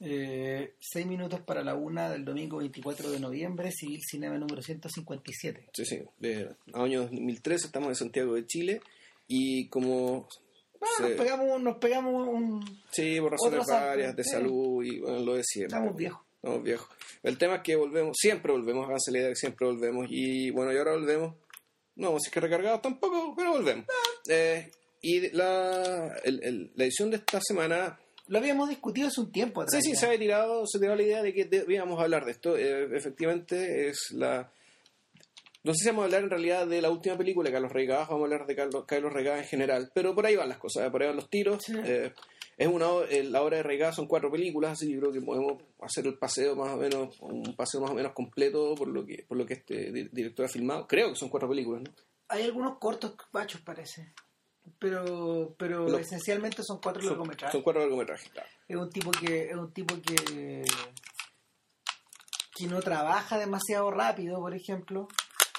Eh, seis minutos para la una del domingo 24 de noviembre, Civil Cinema número 157. Sí, sí. Eh, año 2013 estamos en Santiago de Chile y como... Ah, se- nos pegamos, nos pegamos un... Sí, por razones varias de sí. salud y bueno, lo de siempre. Estamos viejos. Estamos viejos. El tema es que volvemos, siempre volvemos, háganse la idea que siempre volvemos. Y bueno, y ahora volvemos. No, si es que recargados tampoco, pero volvemos. Eh, y la, el- el- la edición de esta semana, Lo habíamos discutido hace un tiempo sí, atrás. sí, ya. se había tirado, se tiró la idea de que debíamos hablar de esto. Eh, efectivamente, es la. No sé si vamos a hablar en realidad de la última película Carlos Regadas, vamos a hablar de Carlos, Carlos Regadas en general, pero por ahí van las cosas, por ahí van los tiros. Sí. Eh, es una, eh, la obra de Regadas son cuatro películas, así que yo creo que podemos hacer el paseo más o menos, un paseo más o menos completo por lo que, por lo que este di- director ha filmado. Creo que son cuatro películas, ¿no? Hay algunos cortos pachos, parece. Pero, pero esencialmente son cuatro Son, largometrajes. son cuatro largometrajes, claro. Es un tipo que es un tipo que que no trabaja demasiado rápido, por ejemplo.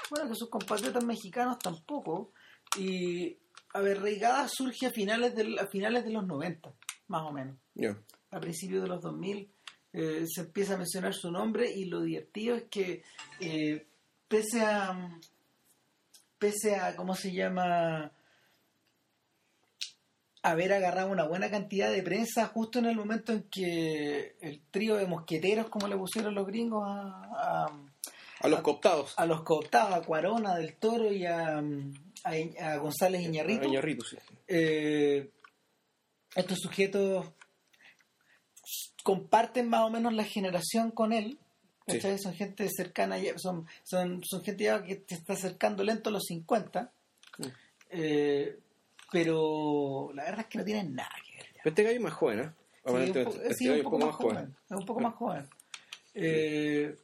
Bueno, que sus compatriotas mexicanos tampoco. Y a ver, Reigada surge a finales del, a finales de los 90, más o menos. Ya. A principios de los 2000 eh, se empieza a mencionar su nombre y lo divertido es que eh, pese a pese a cómo se llama haber agarrado una buena cantidad de prensa justo en el momento en que el trío de mosqueteros como le pusieron los gringos a, a, A los cooptados. a los cooptados a Cuarona del Toro y a, a, a González Iñarritu A Iñárritu, sí. eh, estos sujetos comparten más o menos la generación con él. ¿cachai? Son gente cercana, son, son, son gente ya que te está acercando lento a los 50. Mm. Eh, pero la verdad es que no tienen nada que ver. ya. Pero este gallo es más joven, ¿eh? Sí, un, Este sí, un poco más joven. Es un poco Sí. más joven. Eh,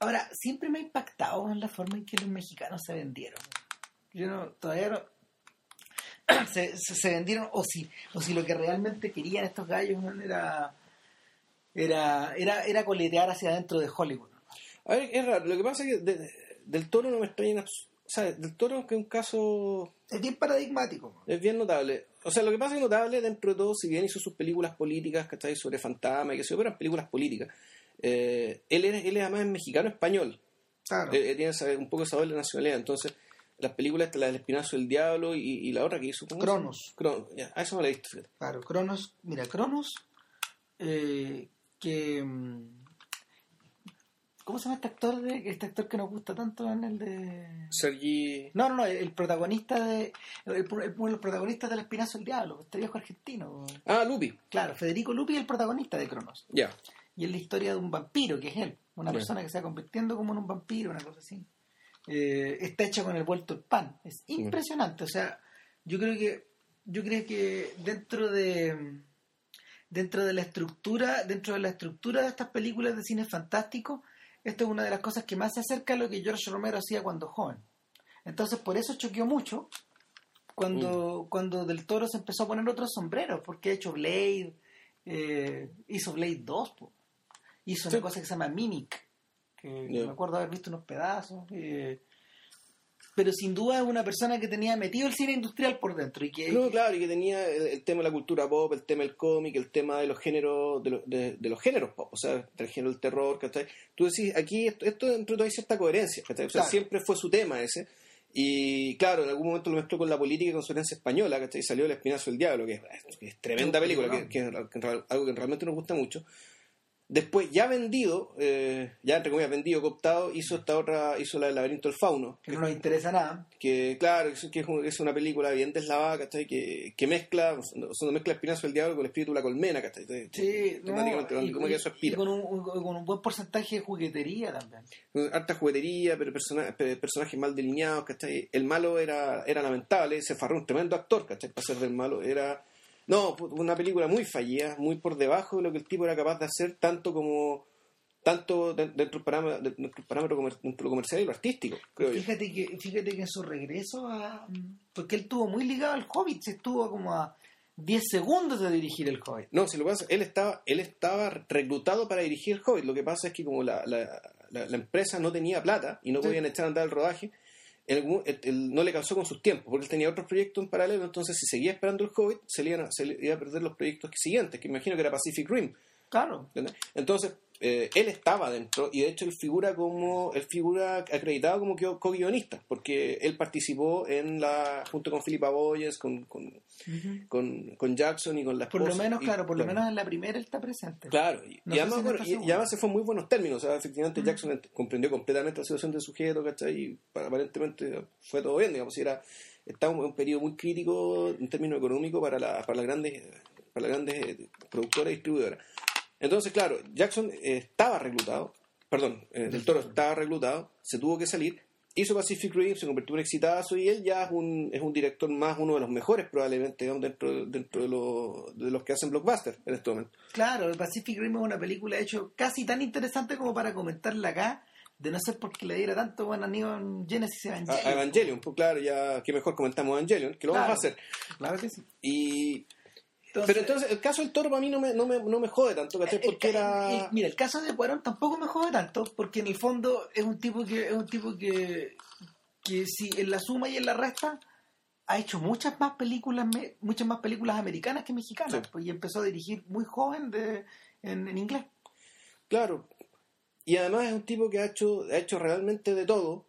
ahora, siempre me ha impactado en la forma en que los mexicanos se vendieron. Yo no, todavía no. Se, se- se vendieron, o si, o si lo que realmente querían estos gallos man, era, era, era, era coletear hacia adentro de Hollywood. A ver, es raro. Lo que pasa es que de- de- del toro no me extraña. Sea, del toro que es un caso Es bien paradigmático. Es bien notable. O sea, lo que pasa es notable dentro de todo, si bien hizo sus películas políticas, ¿cachai? Sobre fantasma y que se pero eran películas políticas. eh, él, es, él es además mexicano-español. Claro. Eh, eh, tiene un poco esa doble nacionalidad. Entonces, las películas, esta, la del Espinazo del Diablo y, y la otra que hizo. Cronos. Cronos, ya, a eso no la he visto. Claro, Cronos, mira, Cronos, eh, que... ¿Cómo se llama este actor, de, este actor que nos gusta tanto en el de... Sergi. No, no, no, el protagonista de... El, el- uno de los protagonistas del Espinazo del Diablo, este viejo argentino. Ah, Lupi. Claro, Federico Lupi es el protagonista de Cronos. Ya. Y es la historia de un vampiro, que es él. Una persona que se va convirtiendo como en un vampiro, una cosa así. Eh, está hecha con el vuelto el pan. Es impresionante. O sea, yo creo que yo creo que dentro de dentro de la estructura dentro de la estructura de estas películas de cine fantástico esto es una de las cosas que más se acerca a lo que George Romero hacía cuando joven. Entonces por eso choqueó mucho cuando cuando del Toro se empezó a poner otros sombreros porque ha hecho Blade eh, hizo Blade 2 po. hizo una cosa que se llama Mimic que me acuerdo haber visto unos pedazos eh, pero sin duda es una persona que tenía metido el cine industrial por dentro y que No, claro, y que tenía el, el tema de la cultura pop, el tema del cómic, el tema de los géneros, de, los- de- de los géneros pop, o sea, del género del terror, ¿cachai? Tú decís, aquí esto, esto dentro de todo hay cierta coherencia, ¿cachai? O sea, Claro. siempre fue su tema ese. Y claro, en algún momento lo mezcló con la política y con su herencia española, ¿cachai? Y salió El Espinazo del Diablo, que es, que es tremenda película, que, que es algo que realmente nos gusta mucho. Después, ya vendido, eh, ya entre comillas vendido, cooptado, hizo esta otra, hizo la del laberinto del fauno, que no nos interesa nada que claro, es, que es, un- es una película bien deslavada, ¿cachai? Que, que mezcla, o sea, mezcla espinazo del diablo con el espíritu de la colmena, ¿cachai? Sí, no, y, como que eso y aspira. con un, con un buen porcentaje de juguetería también. Harta juguetería, pero persona- pe- personajes mal delineados, ¿cachai? El malo era, era lamentable, se farró un tremendo actor, ¿cachai? Para ser del malo, era... No, pu- una película muy fallida, muy por debajo de lo que el tipo era capaz de hacer, tanto como... Tanto de- dentro del parámetro, de- dentro del parámetro comer- dentro de lo comercial y lo artístico, creo yo. Fíjate que, fíjate que en su regreso a... Porque él estuvo muy ligado al Hobbit, se estuvo como a 10 segundos de dirigir el Hobbit. No, si lo que pasa, él estaba, él estaba reclutado para dirigir el Hobbit. Lo que pasa es que como la, la, la- la empresa no tenía plata y no Sí. podían echar a andar el rodaje, en algún- el- el- no le calzó con sus tiempos, porque él tenía otros proyectos en paralelo, entonces si seguía esperando el Hobbit, se le, iban a, se le iba a perder los proyectos siguientes, que imagino que era Pacific Rim. Claro. ¿entendés? Entonces, eh, él estaba dentro y de hecho él figura como él figura acreditado como co-guionista, porque él participó en la junto con Philippa Boyes, con, con, con, con Jackson y con la Por lo menos, y- claro, por lo menos en la primera él está presente. Claro, y, No y sé además, si bueno, y- además se fue en muy buenos términos. O sea, efectivamente Jackson comprendió completamente la situación del sujeto, ¿cachai? Y pa- aparentemente fue todo bien, digamos. Y era, estaba en un periodo muy crítico en términos económicos para, la, para las grandes, para las grandes eh, productoras y distribuidoras. Entonces, claro, Jackson eh, estaba reclutado, perdón, eh, Del Toro estaba reclutado, se tuvo que salir, hizo Pacific Rim, se convirtió en un exitazo y él ya es un, es un director más, uno de los mejores probablemente, dentro, dentro de, los, de los que hacen blockbuster en este momento. Claro, el Pacific Rim es una película hecho casi tan interesante como para comentarla acá, de no ser porque le diera tanto buen en Genesis Evangelion. a Evangelion, pues claro, ya que mejor comentamos Evangelion, que lo vamos a hacer. Claro que sí. Y, Entonces, pero entonces, el caso del toro para mí no me, no me, no me jode tanto, ¿cachai? Porque el- era... el- mira, el caso de Cuarón tampoco me jode tanto, porque en el fondo es un tipo que, es un tipo que, que si en la suma y en la resta ha hecho muchas más películas, muchas más películas americanas que mexicanas, Sí. pues, y empezó a dirigir muy joven de, en, en inglés. Claro. Y además es un tipo que ha hecho, ha hecho realmente de todo.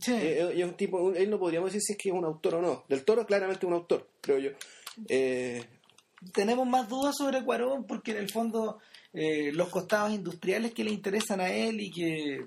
Sí. Eh, y es un tipo, él no podríamos decir si es que es un autor o no. Del Toro claramente un autor, creo yo. Eh, tenemos más dudas sobre Cuarón porque en el fondo eh, los costados industriales que le interesan a él y que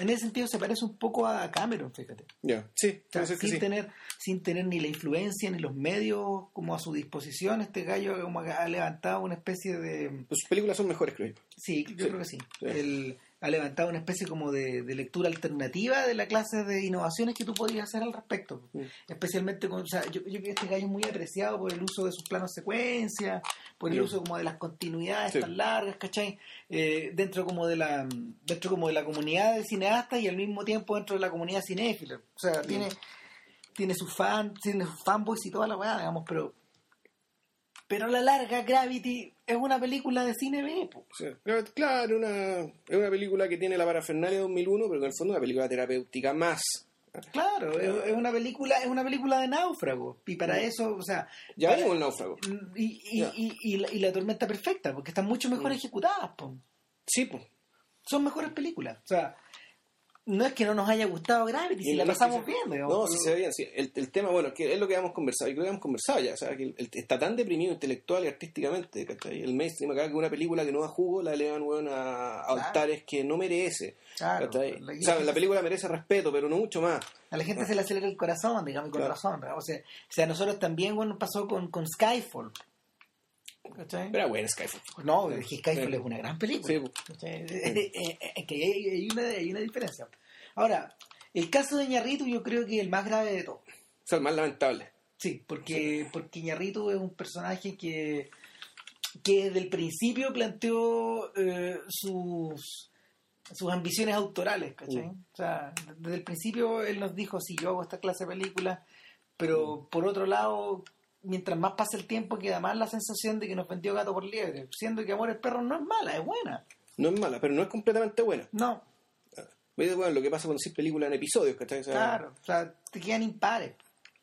en ese sentido se parece un poco a Cameron, fíjate. ya, sí, O sea, puede ser que sin, sí. tener, sin tener ni la influencia ni los medios como a su disposición, este gallo como ha levantado una especie de... Pues sus películas son mejores, creo yo. Sí, yo Sí, creo que sí. sí. Él ha levantado una especie como de, de lectura alternativa de la clase de innovaciones que tú podrías hacer al respecto. Especialmente con... O sea, yo, yo creo que este gallo es muy apreciado por el uso de sus planos secuencia, por el uso como de las continuidades Sí. tan largas, ¿cachai? Eh, dentro como de la dentro como de la comunidad de cineastas y al mismo tiempo dentro de la comunidad cinéfila. O sea, tiene tiene sus fans, tiene sus fanboys y toda la weá, digamos, pero pero a la larga Gravity es una película de cine B, sea, claro, una, es una película que tiene la parafernalia de 2001, pero que en el fondo es una película terapéutica más. Claro, es, es una película, es una película de náufrago. Y para eso, o sea, Ya vimos el náufrago. y, y, y, y la, y la tormenta perfecta, porque están mucho mejor Mm. ejecutadas, po. Sí, pues. son mejores películas. O sea, no es que no nos haya gustado Gravity, si la es pasamos bien, digamos. No, sí se ve bien. sí. El, el tema, bueno, que es lo que hemos conversado. Y creo que hemos conversado ya. O sea, que el- el- está tan deprimido intelectual y artísticamente. ¿cachai? El mainstream acá que una película que no da jugo la elevan weón, a, Claro. altares que no merece. Claro, ¿cachai? la- o sea, la película merece respeto, pero no mucho más. A la gente se le acelera el corazón, digamos, con Claro. razón. O sea, o sea, nosotros también, bueno, pasó con, con Skyfall. ¿Cachai? Pero bueno, Skyfall. No, es que Skyfall Sí. es una gran película. Eh, que hay, hay una, hay una diferencia. Ahora, el caso de Ñarritu yo creo que es el más grave de todos. O sea, el más lamentable. Sí, porque, porque Iñárritu es un personaje que, que desde el principio planteó eh, sus, sus ambiciones autorales, ¿cachai? Mm. O sea, desde el principio él nos dijo, sí, yo hago esta clase de películas, pero Mm. por otro lado, mientras más pasa el tiempo, queda más la sensación de que nos vendió gato por liebre, siendo que Amores Perros no es mala, es buena. No es mala, pero no es completamente buena. No, Oye, Bueno, lo que pasa con decir películas en episodios, ¿cachai? O sea, claro, o sea, te quedan impares.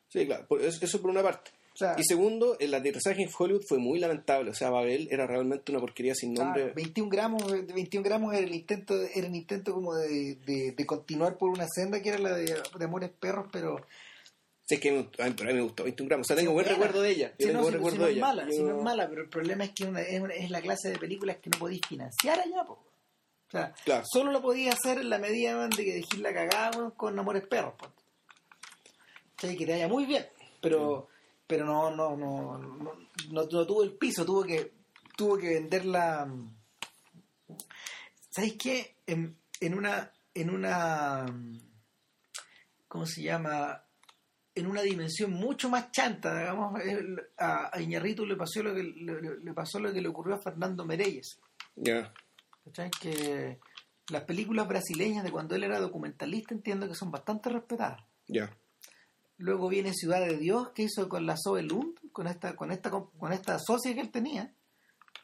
Sí, claro. Eso, por una parte. Y segundo, el aterrizaje en Hollywood fue muy lamentable. O sea, Babel era realmente una porquería sin nombre. Claro, 21 gramos, 21 gramos era el intento, era el intento como de, de, de continuar por una senda que era la de, de Amores Perros, pero Sí, es que me, a mí, me gustó 21 gramos. O sea, tengo buen recuerdo de ella. Yo si tengo no, buen si- recuerdo no de es mala, si no es mala, pero el problema es que una- es, una- es la clase de películas que no podéis financiar allá, po. Claro. solo lo podías hacer en la medida de que dejís la cagada con Amores Perros, sea, que te vaya muy bien, pero pero no no no, no, no, no tuvo el piso, tuvo que tuvo que venderla ¿Sabéis qué? En, en una en una ¿cómo se llama? en una dimensión mucho más chanta, digamos, a, Iñarritu le pasó lo que le pasó lo que le ocurrió a Fernando Mereyes, Ya. ¿Cachai? Que las películas brasileñas de cuando él era documentalista entiendo que son bastante respetadas. Ya. Luego viene Ciudad de Dios, que hizo con la Zoe Lund, con esta, con esta, con esta socia que él tenía.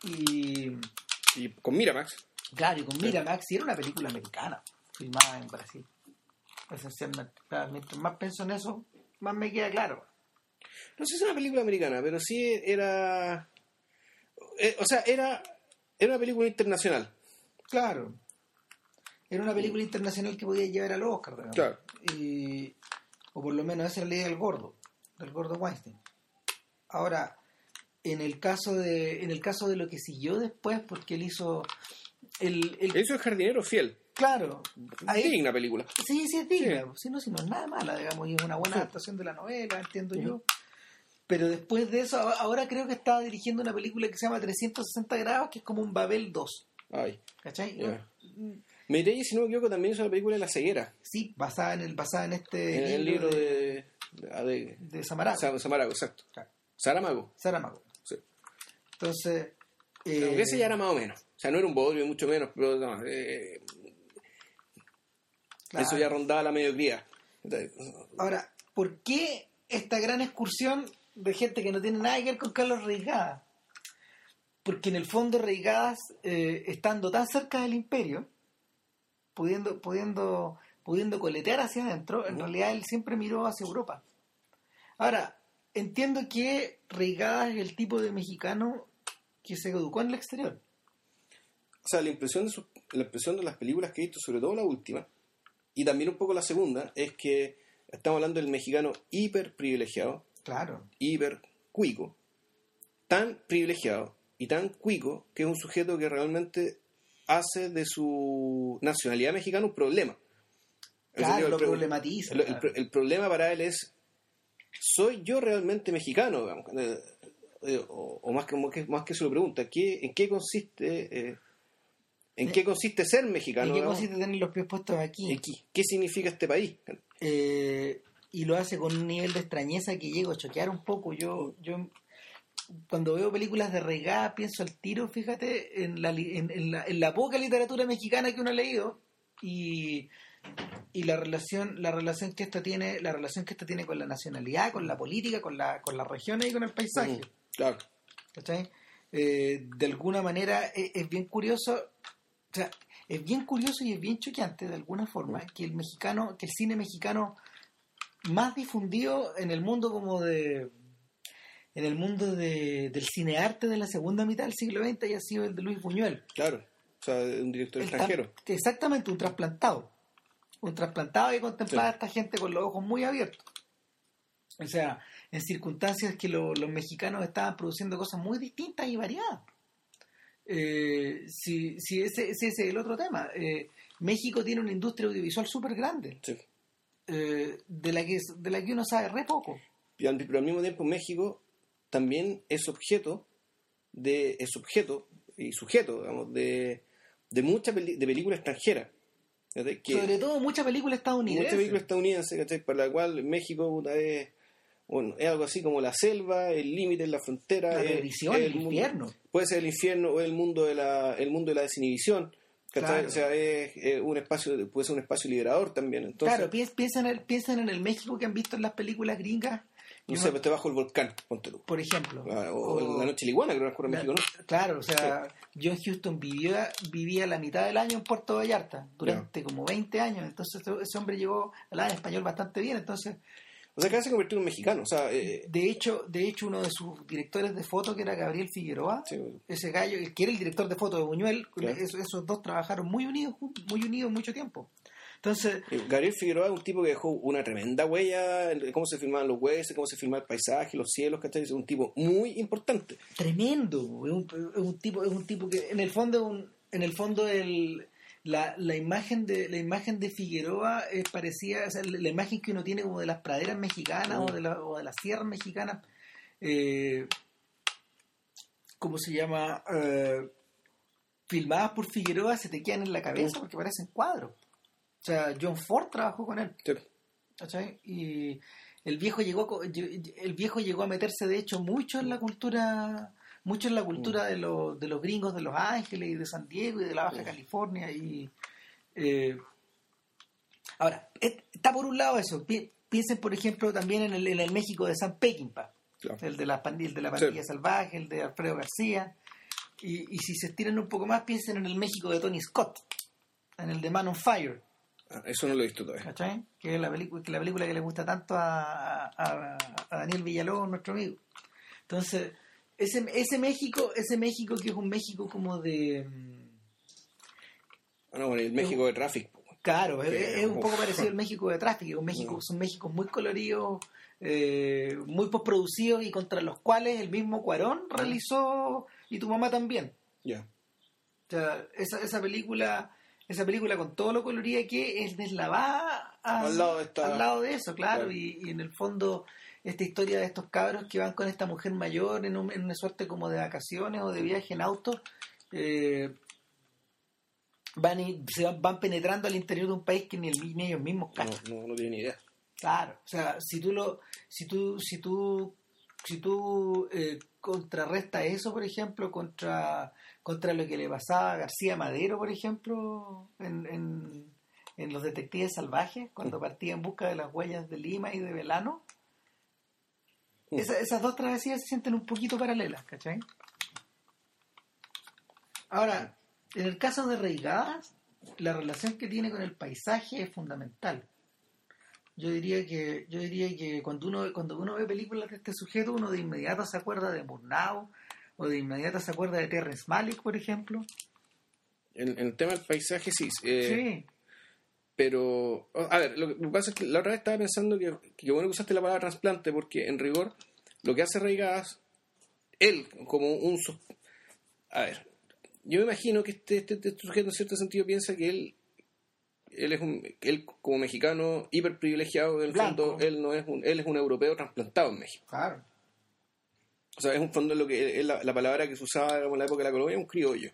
Y Y con Miramax. claro, y con. Miramax, y era una película americana, filmada en Brasil. esencialmente. Claro, mientras más pienso en eso, más me queda claro. No sé si es una película americana, pero sí era. eh, o sea, era, era una película internacional. Claro. Era una película internacional que podía llevar al Oscar, digamos. Claro. Y, o por lo menos esa es la idea del gordo, del gordo Weinstein. Ahora, en el caso de, en el caso de lo que siguió después, porque él hizo el, el- Eso es Jardinero Fiel. claro, ahí, Digna película. sí, sí es digna, si no, si no es nada mala, digamos, y es una buena adaptación de la novela, entiendo yo. Pero después de eso, ahora creo que estaba dirigiendo una película que se llama 360 grados, que es como un Babel 2, Ay. ¿cachai? Ya. Meirelles, si no me equivoco, también hizo la película de La Ceguera. Sí, basada en el, basada en este en el libro de. de, de- de Samarago. Sa- Samarago, exacto. Claro. Saramago. Saramago. Sí. Entonces, Pero eh, ese ya era más o menos. O sea, no era un bodrio, mucho menos, pero no, eh, claro. eso ya rondaba la mediocridad. Ahora, ¿por qué esta gran excursión de gente que no tiene nada que ver con Carlos Reigadas? Porque en el fondo Reigadas, eh, estando tan cerca del imperio, pudiendo, pudiendo, pudiendo coletear hacia adentro, en realidad él siempre miró hacia Europa. Ahora, entiendo que Reigadas es el tipo de mexicano que se educó en el exterior. O sea, la impresión, de sus- la impresión de las películas que he visto, sobre todo la última, y también un poco la segunda, es que estamos hablando del mexicano hiper privilegiado, Claro. hiper cuico, tan privilegiado y tan cuico que es un sujeto que realmente hace de su nacionalidad mexicana un problema. En Claro, lo pro- problematiza. el, claro. problema para él es, ¿soy yo realmente mexicano? Eh, eh, o, o más, que, más que más que se lo pregunta, ¿qué, ¿en qué consiste eh, en qué consiste ser mexicano? ¿Y qué digamos? consiste tener los pies puestos aquí? ¿En qué, qué significa este país? Eh, y lo hace con un nivel de extrañeza que llego a choquear un poco. Yo, yo cuando veo películas de regada pienso al tiro, fíjate, en la, en, en la, en la poca literatura mexicana que uno ha leído y, y la relación, la relación que esta tiene, la relación que esta tiene con la nacionalidad, con la política, con la, con las regiones y con el paisaje. Mm, Claro. Eh, de alguna manera es, es bien curioso, o sea, es bien curioso y es bien choqueante de alguna forma que el mexicano, que el cine mexicano más difundido en el mundo como de en el mundo de, del cinearte de la segunda mitad del siglo XX haya sido el de Luis Buñuel. Claro. O sea, un director El extranjero. tra- Exactamente, un trasplantado. Un trasplantado que contemplaba Sí. a esta gente con los ojos muy abiertos. O sea, en circunstancias que lo- los mexicanos estaban produciendo cosas muy distintas y variadas. Eh, si, si ese, ese es el otro tema. Eh, México tiene una industria audiovisual súper grande, Sí. eh, de, la que, de la que uno sabe re poco. Y Pero al mismo tiempo México también es objeto de es objeto y sujeto digamos, de, de mucha peli- de película extranjera que Sobre todo mucha película estadounidense. mucha película estadounidense ¿cachai? para la cual México puta, es bueno, es algo así como la selva el límite la frontera La es el mundo- infierno. puede ser el infierno o el mundo de la el mundo de la desinhibición o sea es, un espacio puede ser un espacio liberador también entonces claro, piens- piensan, en el, en el México que han visto en las películas gringas, no yo sé te bajo el volcán ponte tú por ejemplo. Ah, o, O- la noche liguana creo que en La- México ¿no? Claro, o sea, John Houston vivía, vivía la mitad del año en Puerto Vallarta, durante como 20 años, entonces ese hombre llegó a hablar español bastante bien, entonces, O sea, que se convirtió en un mexicano. O sea, eh, de hecho, de hecho uno de sus directores de foto, que era Gabriel Figueroa, sí, ese gallo, que era el director de foto de Buñuel, Claro. esos, esos dos trabajaron muy unidos, muy unidos mucho tiempo. Entonces, eh, Gabriel Figueroa es un tipo que dejó una tremenda huella en cómo se filmaban los huesos, cómo se filmaba el paisaje, los cielos, ¿cachai? Es un tipo muy importante. tremendo, es un, es un tipo, es un tipo que en el fondo, un- en el fondo el, la, la imagen de la imagen de Figueroa es parecida, o sea, la, la imagen que uno tiene como de las praderas mexicanas Mm. o de la, o de las sierras mexicanas, eh, ¿cómo se llama? Eh, filmadas por Figueroa se te quedan en la cabeza Mm. porque parecen cuadros. O sea, John Ford trabajó con él. Sí. ¿cachai? Y el viejo llegó el viejo llegó a meterse de hecho mucho en la cultura mucho en la cultura de los de los gringos de Los Ángeles y de San Diego y de la Baja Sí. California y eh, ahora está por un lado eso Pi- piensen por ejemplo también en el, en el México de San Peckinpah Claro. el de la pandilla, el de la Sí. pandilla salvaje el de Alfredo García y, y si se estiran un poco más piensen en el México de Tony Scott en el de Man on Fire Eso no lo he visto todavía. ¿cachai? Que es la, película, que la película que le gusta tanto a, a- a Daniel Villalobos, nuestro amigo. Entonces, ese, ese México, ese México que es un México como de... mm, Ah, no, bueno, el México de Traffic. po. Claro, es, un poco parecido al México de tráfico, un México, son Méxicos muy coloridos, eh, muy postproducidos y contra los cuales el mismo Cuarón realizó y tu mamá también. Ya. O sea, esa, esa película, esa película con todo lo colorida que es deslavada Al lado de esta- al lado de eso, claro, Claro. y, y en el fondo esta historia de estos cabros que van con esta mujer mayor en, un- en una suerte como de vacaciones o de viaje en auto, eh, van, y, se van, van penetrando al interior de un país que ni, el- ni ellos mismos No, cachan. no, no tiene ni idea. Claro, o sea, si tú lo, si tú, si tú, si tú eh, contrarrestas eso, por ejemplo, contra, contra lo que le pasaba a García Madero, por ejemplo, en, en, en los detectives salvajes, cuando partía en busca de las huellas de Lima y de Velano, Mm. esa- esas dos travesías se sienten un poquito paralelas, ¿cachai? Ahora, en el caso de Reigadas, la relación que tiene con el paisaje es fundamental. Yo diría que, yo diría que cuando uno, cuando uno ve películas de este sujeto, uno de inmediato se acuerda de Murnau, o de inmediato se acuerda de Terrence Malick, por ejemplo. En, en el tema del paisaje, sí. eh, sí, Pero, a ver, lo que pasa es que la otra vez estaba pensando que, que bueno que usaste la palabra trasplante, porque en rigor, lo que hace Reigadas, él, como un. A ver, yo me imagino que este, este, este sujeto en cierto sentido piensa que él. Él es un, él como mexicano hiper privilegiado, en el Blanco. fondo, él no es un, él es un europeo trasplantado en México. claro. O sea, es un fondo lo que es la, la palabra que se usaba en la época de la colonia, un criollo.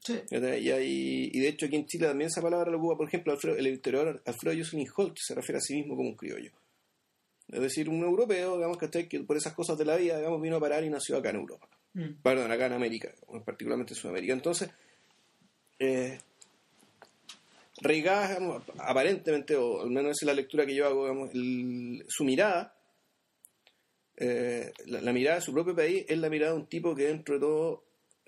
Sí. Y, hay- y de hecho aquí en Chile también esa palabra lo ocupa, por ejemplo, Alfredo, el historiador Alfredo Jocelyn Holt se refiere a sí mismo como un criollo. Es decir, un europeo, digamos, que, que por esas cosas de la vida, digamos, vino a parar y nació acá en Europa. Mm. Perdón, acá en América, particularmente en Sudamérica. Entonces, eh, Reigás, digamos, aparentemente, o al menos esa es la lectura que yo hago, digamos, el- su mirada, eh, la, mirada de su propio país es la mirada de un tipo que dentro de todo,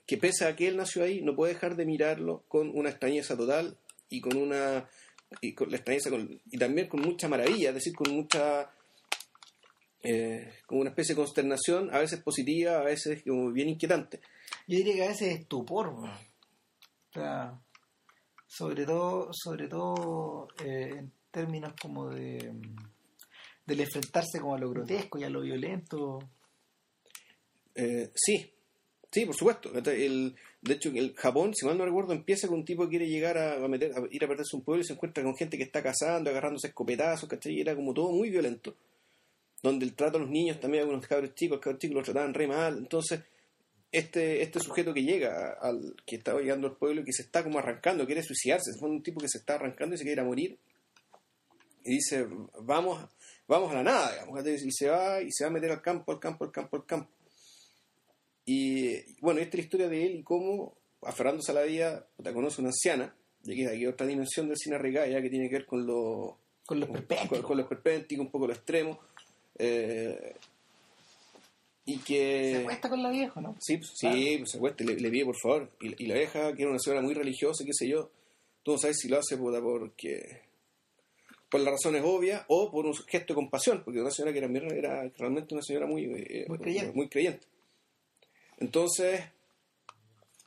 que pese a que él nació ahí, no puede dejar de mirarlo con una extrañeza total y con una y con la extrañeza con- y también con mucha maravilla, es decir, con mucha eh, como una especie de consternación, a veces positiva, a veces como bien inquietante. Yo diría que a veces es estupor. O sea, sobre todo, sobre todo eh, en términos como de del enfrentarse como a lo grotesco y a lo violento. Eh, sí, sí, por supuesto. El, de hecho, el Japón, si mal no recuerdo, empieza con un tipo que quiere llegar a, meter, a ir a perderse un pueblo y se encuentra con gente que está cazando, agarrándose escopetazos, ¿cachai? Y era como todo muy violento. Donde el trato a los niños también, algunos cabros chicos, cabros chicos los trataban re mal. Entonces, este, este sujeto que llega, al que está llegando al pueblo y que se está como arrancando, quiere suicidarse, es un tipo que se está arrancando y se quiere ir a morir. Y dice, vamos, vamos a la nada, digamos, y se va y se va a meter al campo, al campo, al campo, al campo. Y bueno, esta es la historia de él y cómo, aferrándose a la vida, te conoce una anciana, y aquí hay otra dimensión del cine regaya que tiene que ver con lo, Con los con, perpénticos. con lo esperpéntico, un poco lo extremo. eh, y que... Se acuesta con la vieja, ¿no? Sí, pues, sí, pues se acuesta le, le pide por favor. Y, y la vieja, que era una señora muy religiosa, qué sé yo, tú no sabes si lo hace puta, porque por las razones obvias o por un gesto de compasión, porque una señora que era, realmente una señora muy, eh, Muy creyente. muy creyente. Entonces,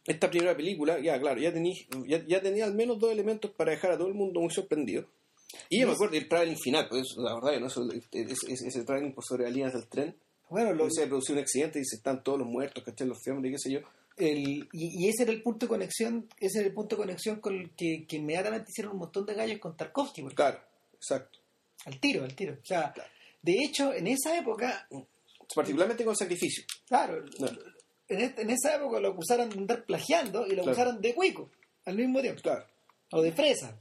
esta primera película, ya claro, ya tenía, ya, ya tenía al menos dos elementos para dejar a todo el mundo muy sorprendido. Y yo me acuerdo del traveling final, pues la verdad, ¿no? Eso, ese, ese, ese traveling por sobre las líneas del tren, Bueno, lo- se produce un accidente y se están todos los muertos, ¿cachai? Los fiambres, qué sé yo. el, y, y ese era el punto de conexión, ese era el punto de conexión con el que, que inmediatamente hicieron un montón de gallos con Tarkovsky, porque- Claro, exacto. al tiro, al tiro. O sea, de hecho, en esa época, Particularmente con sacrificio. claro, No. en, este- en esa época lo acusaron de andar plagiando y lo Claro. acusaron de cuico al mismo tiempo, Claro. o de fresa.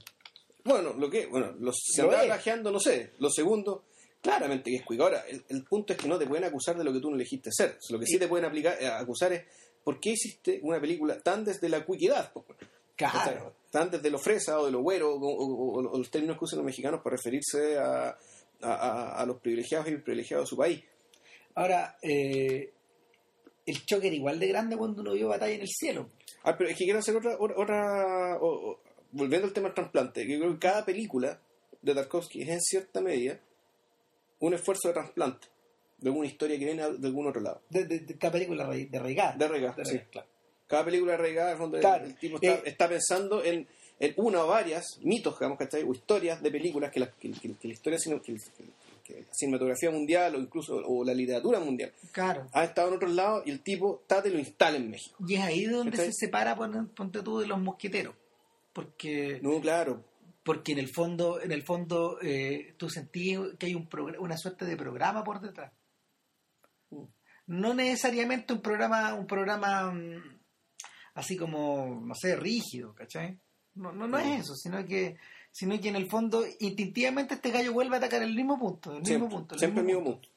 Bueno, lo que, bueno, los, si Lo andaba plagiando, no sé. Lo segundo, claramente que es cuico. Ahora, el, el punto es que no te pueden acusar de lo que tú no elegiste ser. Lo que sí te pueden aplicar, eh, acusar es ¿por qué hiciste una película tan desde la cuiquidad? Tan desde lo fresa o de lo güero o, o- o- los términos que usan los mexicanos para referirse a, a- a- a los privilegiados y privilegiados de su país. Ahora, eh, el choque era igual de grande cuando uno vio Batalla en el Cielo. Ah, pero es que quiero hacer otra, otra, otra- volviendo al tema del trasplante, yo creo que cada película de Tarkovsky es en cierta medida un esfuerzo de trasplante de alguna historia que viene de algún otro lado. De, de, de cada película de Reigard. De Reigard, De sí. Claro. Cada película de Reigard es donde Claro. el tipo está, Eh, está pensando en, en una o varias mitos, digamos, ¿cachai? o historias de películas que la, que, que- que la historia que- la cinematografía mundial o incluso o la literatura mundial Claro. ha estado en otros lados y el tipo Tate lo instala en México. Y es ahí de donde ¿Cachai? se separa, pon- ponte tú, de los mosqueteros. Porque, No, claro. Porque en el fondo, en el fondo eh, tú sentís que hay un una suerte de programa por detrás. Mm. No necesariamente un programa, un programa mm, así como, no sé, rígido, ¿cachai? No, no, no Mm. es eso, sino que, sino que en el fondo, instintivamente este gallo vuelve a atacar el mismo punto, el mismo Siempre, punto. siempre el mismo punto.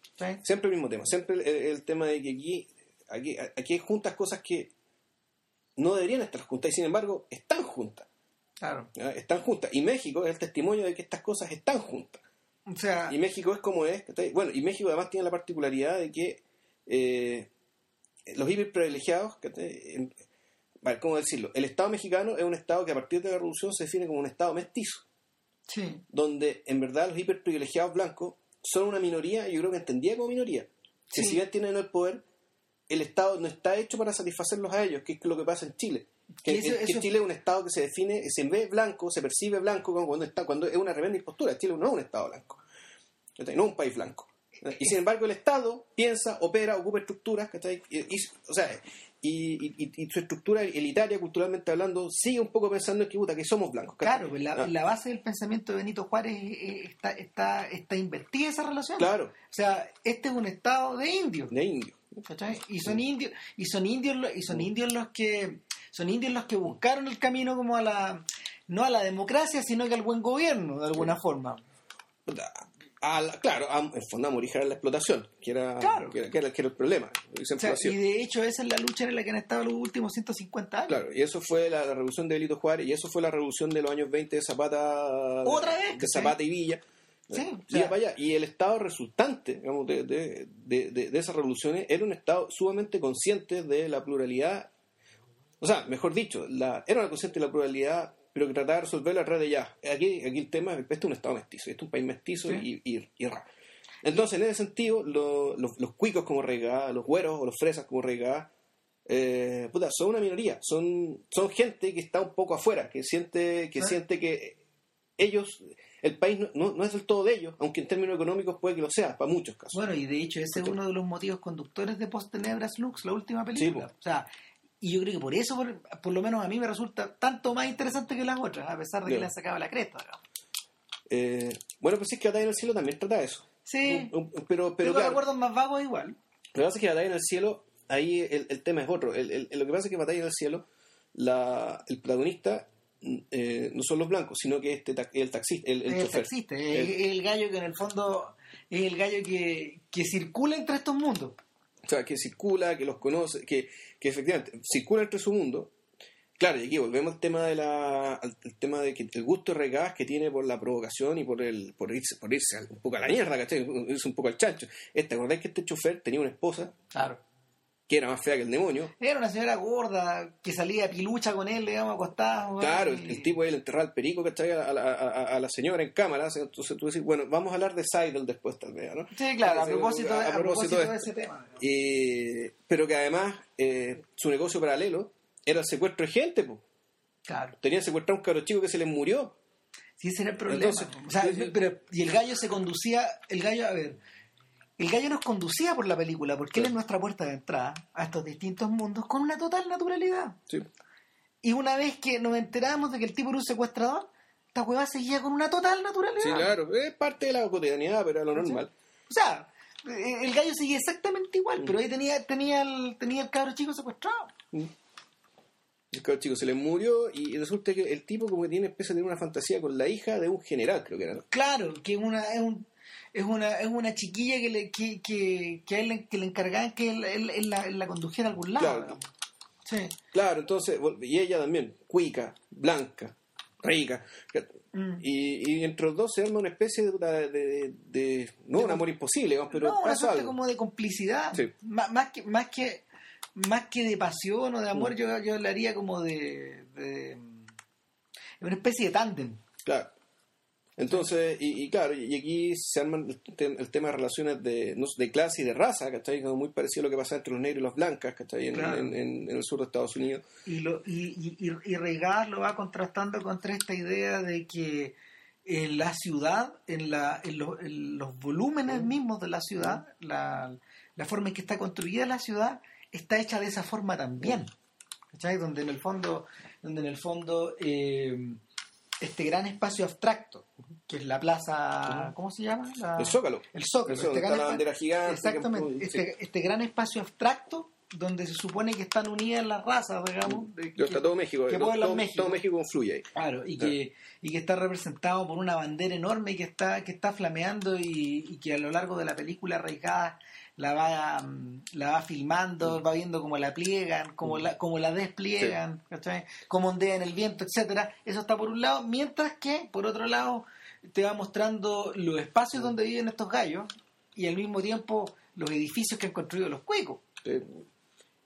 Siempre el mismo tema. Siempre el, el tema de que aquí, aquí, aquí hay juntas cosas que no deberían estar juntas y sin embargo están juntas. Claro. ¿ya? Están juntas. Y México es el testimonio de que estas cosas están juntas. O sea, Y México es como es. Bueno, y México además tiene la particularidad de que eh, los hiperprivilegiados, vale, ¿cómo decirlo? El Estado mexicano es un Estado que a partir de la Revolución se define como un Estado mestizo, sí, donde en verdad los hiperprivilegiados blancos son una minoría, y yo creo que entendía como minoría. Que Sí. si bien tienen el poder, el Estado no está hecho para satisfacerlos a ellos, que es lo que pasa en Chile. Que, eso- que eso- Chile es un Estado que se define, se ve blanco, se percibe blanco cuando, está, cuando es una tremenda impostura. Chile no es un Estado blanco, no es un país blanco. Y sin embargo el Estado piensa, opera, ocupa estructuras, ¿cachai? Y, y- o sea, y, su estructura elitaria, culturalmente hablando, sigue un poco pensando en que, puta, que somos blancos. Claro, pues la, Ah, la base del pensamiento de Benito Juárez está, está, está invertida esa relación. Claro, O sea, este es un estado de indios. de indio. ¿cachai? Y son indios, y son indios, y son indios los que, son indios los que buscaron el camino como a la, no a la democracia, sino que al buen gobierno, de alguna forma. Puta, a la- claro, a- en fondo a morir era la explotación, que era, Claro. que era, que era- que era el problema. y O sea, de hecho esa es la lucha en la que han estado los últimos 150 años. Claro, y eso fue la, la revolución de Benito Juárez, y eso fue la revolución de los años 20 de Zapata, Otra vez, de ¿sí? Zapata y Villa. Sí, Y o sea-. Y el Estado resultante digamos, de, de, de- de esas revoluciones era un Estado sumamente consciente de la pluralidad. O sea, mejor dicho, la, era una consciente de la pluralidad, pero que trataba de resolverla a través de ya. Aquí, aquí el tema es este es un Estado mestizo, este es un país mestizo Sí. y, y, y ra. Entonces, en ese sentido, lo- los, los cuicos como Reigada, los güeros o los fresas como Reigada, eh, puta, son una minoría, son, son gente que está un poco afuera, que siente que, siente que ellos, el país no, no, no es del todo de ellos, aunque en términos económicos puede que lo sea, para muchos casos. Bueno, y de hecho ese es uno de los motivos conductores de Post Tenebras Lux, la última Sí, película. po. o sea, y yo creo que por eso, por, por lo menos a mí me resulta tanto más interesante que las otras, a pesar de que le han sacado la cresta. Eh, bueno, pues sí es que Batalla en el Cielo también trata eso. Sí, Un- un- pero, pero pero claro, recuerdos más vagos igual. Lo que pasa es que Batalla en el Cielo, ahí el, el tema es otro. El- el- lo que pasa es que Batalla en el Cielo, la, el protagonista eh, no son los blancos, sino que este el taxista, el, el el chofer. taxista, es, es el gallo que en el fondo es el gallo que, que circula entre estos mundos. O sea, que circula, que los conoce, que, que efectivamente circula entre su mundo. Claro, y aquí volvemos al tema de la, al, al tema de que el gusto regaz que tiene por la provocación y por el, por irse, por irse un poco a la mierda, ¿cachai? Irse un poco al chancho. Este, ¿acordáis que este chofer tenía una esposa Claro. Que era más fea que el demonio? Era una señora gorda que salía pilucha con él, digamos, acostada. Claro, el, el tipo ahí le enterraba el perico, ¿cachai? A, la- a- a- a la señora en cámara. Entonces tú decís, bueno, vamos a hablar de Seidel después, tal vez, ¿no? Sí, claro, a propósito, de, propósito de ese tema. Eh, pero que además eh, su negocio paralelo era el secuestro de gente, pues. Claro. Tenían secuestrado a un cabro chico que se les murió. Sí, ese era el problema. Entonces, o sea, pero, y el gallo se conducía, el gallo, a ver, el gallo nos conducía por la película, porque él es nuestra puerta de entrada a estos distintos mundos con una total naturalidad. Sí. Y una vez que nos enteramos de que el tipo era un secuestrador, esta hueva seguía con una total naturalidad. Sí, claro, es parte de la cotidianidad, pero era lo normal. O sea, eh, el gallo seguía exactamente igual, Mm. pero ahí tenía, tenía, el, tenía el cabro chico secuestrado. El cabro chico se les murió y resulta que el tipo como que tiene, empieza a tener una fantasía con la hija de un general, creo que era. Claro, que es una, es un, es una, es una chiquilla que le, que, que, que a él le, que le encargaban que él, él- él la, él la condujera a algún lado. Claro. Sí. Claro, entonces, y ella también, cuica, blanca, rica. Mm. Y, y entre los dos se arma una especie de, de, de- de- no un amor imposible, pero no, una pasa suerte algo. como de complicidad. Sí. Má- Más, que, más que más que de pasión o de amor, Mm. yo, yo hablaría como de, de- una especie de tándem. Claro. Entonces, y, y claro, y aquí se arma el, te- el tema de relaciones de, no de clase y de raza, ¿cachai? Como muy parecido a lo que pasa entre los negros y los blancas, ¿cachai? En, Claro. en- en- en el sur de Estados Unidos. Y, lo, y, y, y- lo va contrastando contra esta idea de que en la ciudad, en, la, en, lo- en los volúmenes mismos de la ciudad, la, la forma en que está construida la ciudad está hecha de esa forma también. ¿Cachai? Donde en el fondo, donde en el fondo eh, este gran espacio abstracto, que es la plaza, ¿cómo se llama? La- El Zócalo. El Zócalo. Este gran la espa- bandera gigante. Exactamente. que- Este, este gran espacio abstracto donde se supone que están unidas las razas, digamos. de- Yo está que- todo México. que todo, pueblan todo- México. todo México confluye ahí. Claro, y que, y que está representado por una bandera enorme que está, que está flameando y, y que a lo largo de la película Reigada la va, mm, la va filmando, va viendo cómo la pliegan, cómo la, cómo la despliegan, cómo ondea en el viento, etcétera. Eso está por un lado, mientras que, por otro lado, te va mostrando los espacios donde viven estos gallos y al mismo tiempo los edificios que han construido los cuicos.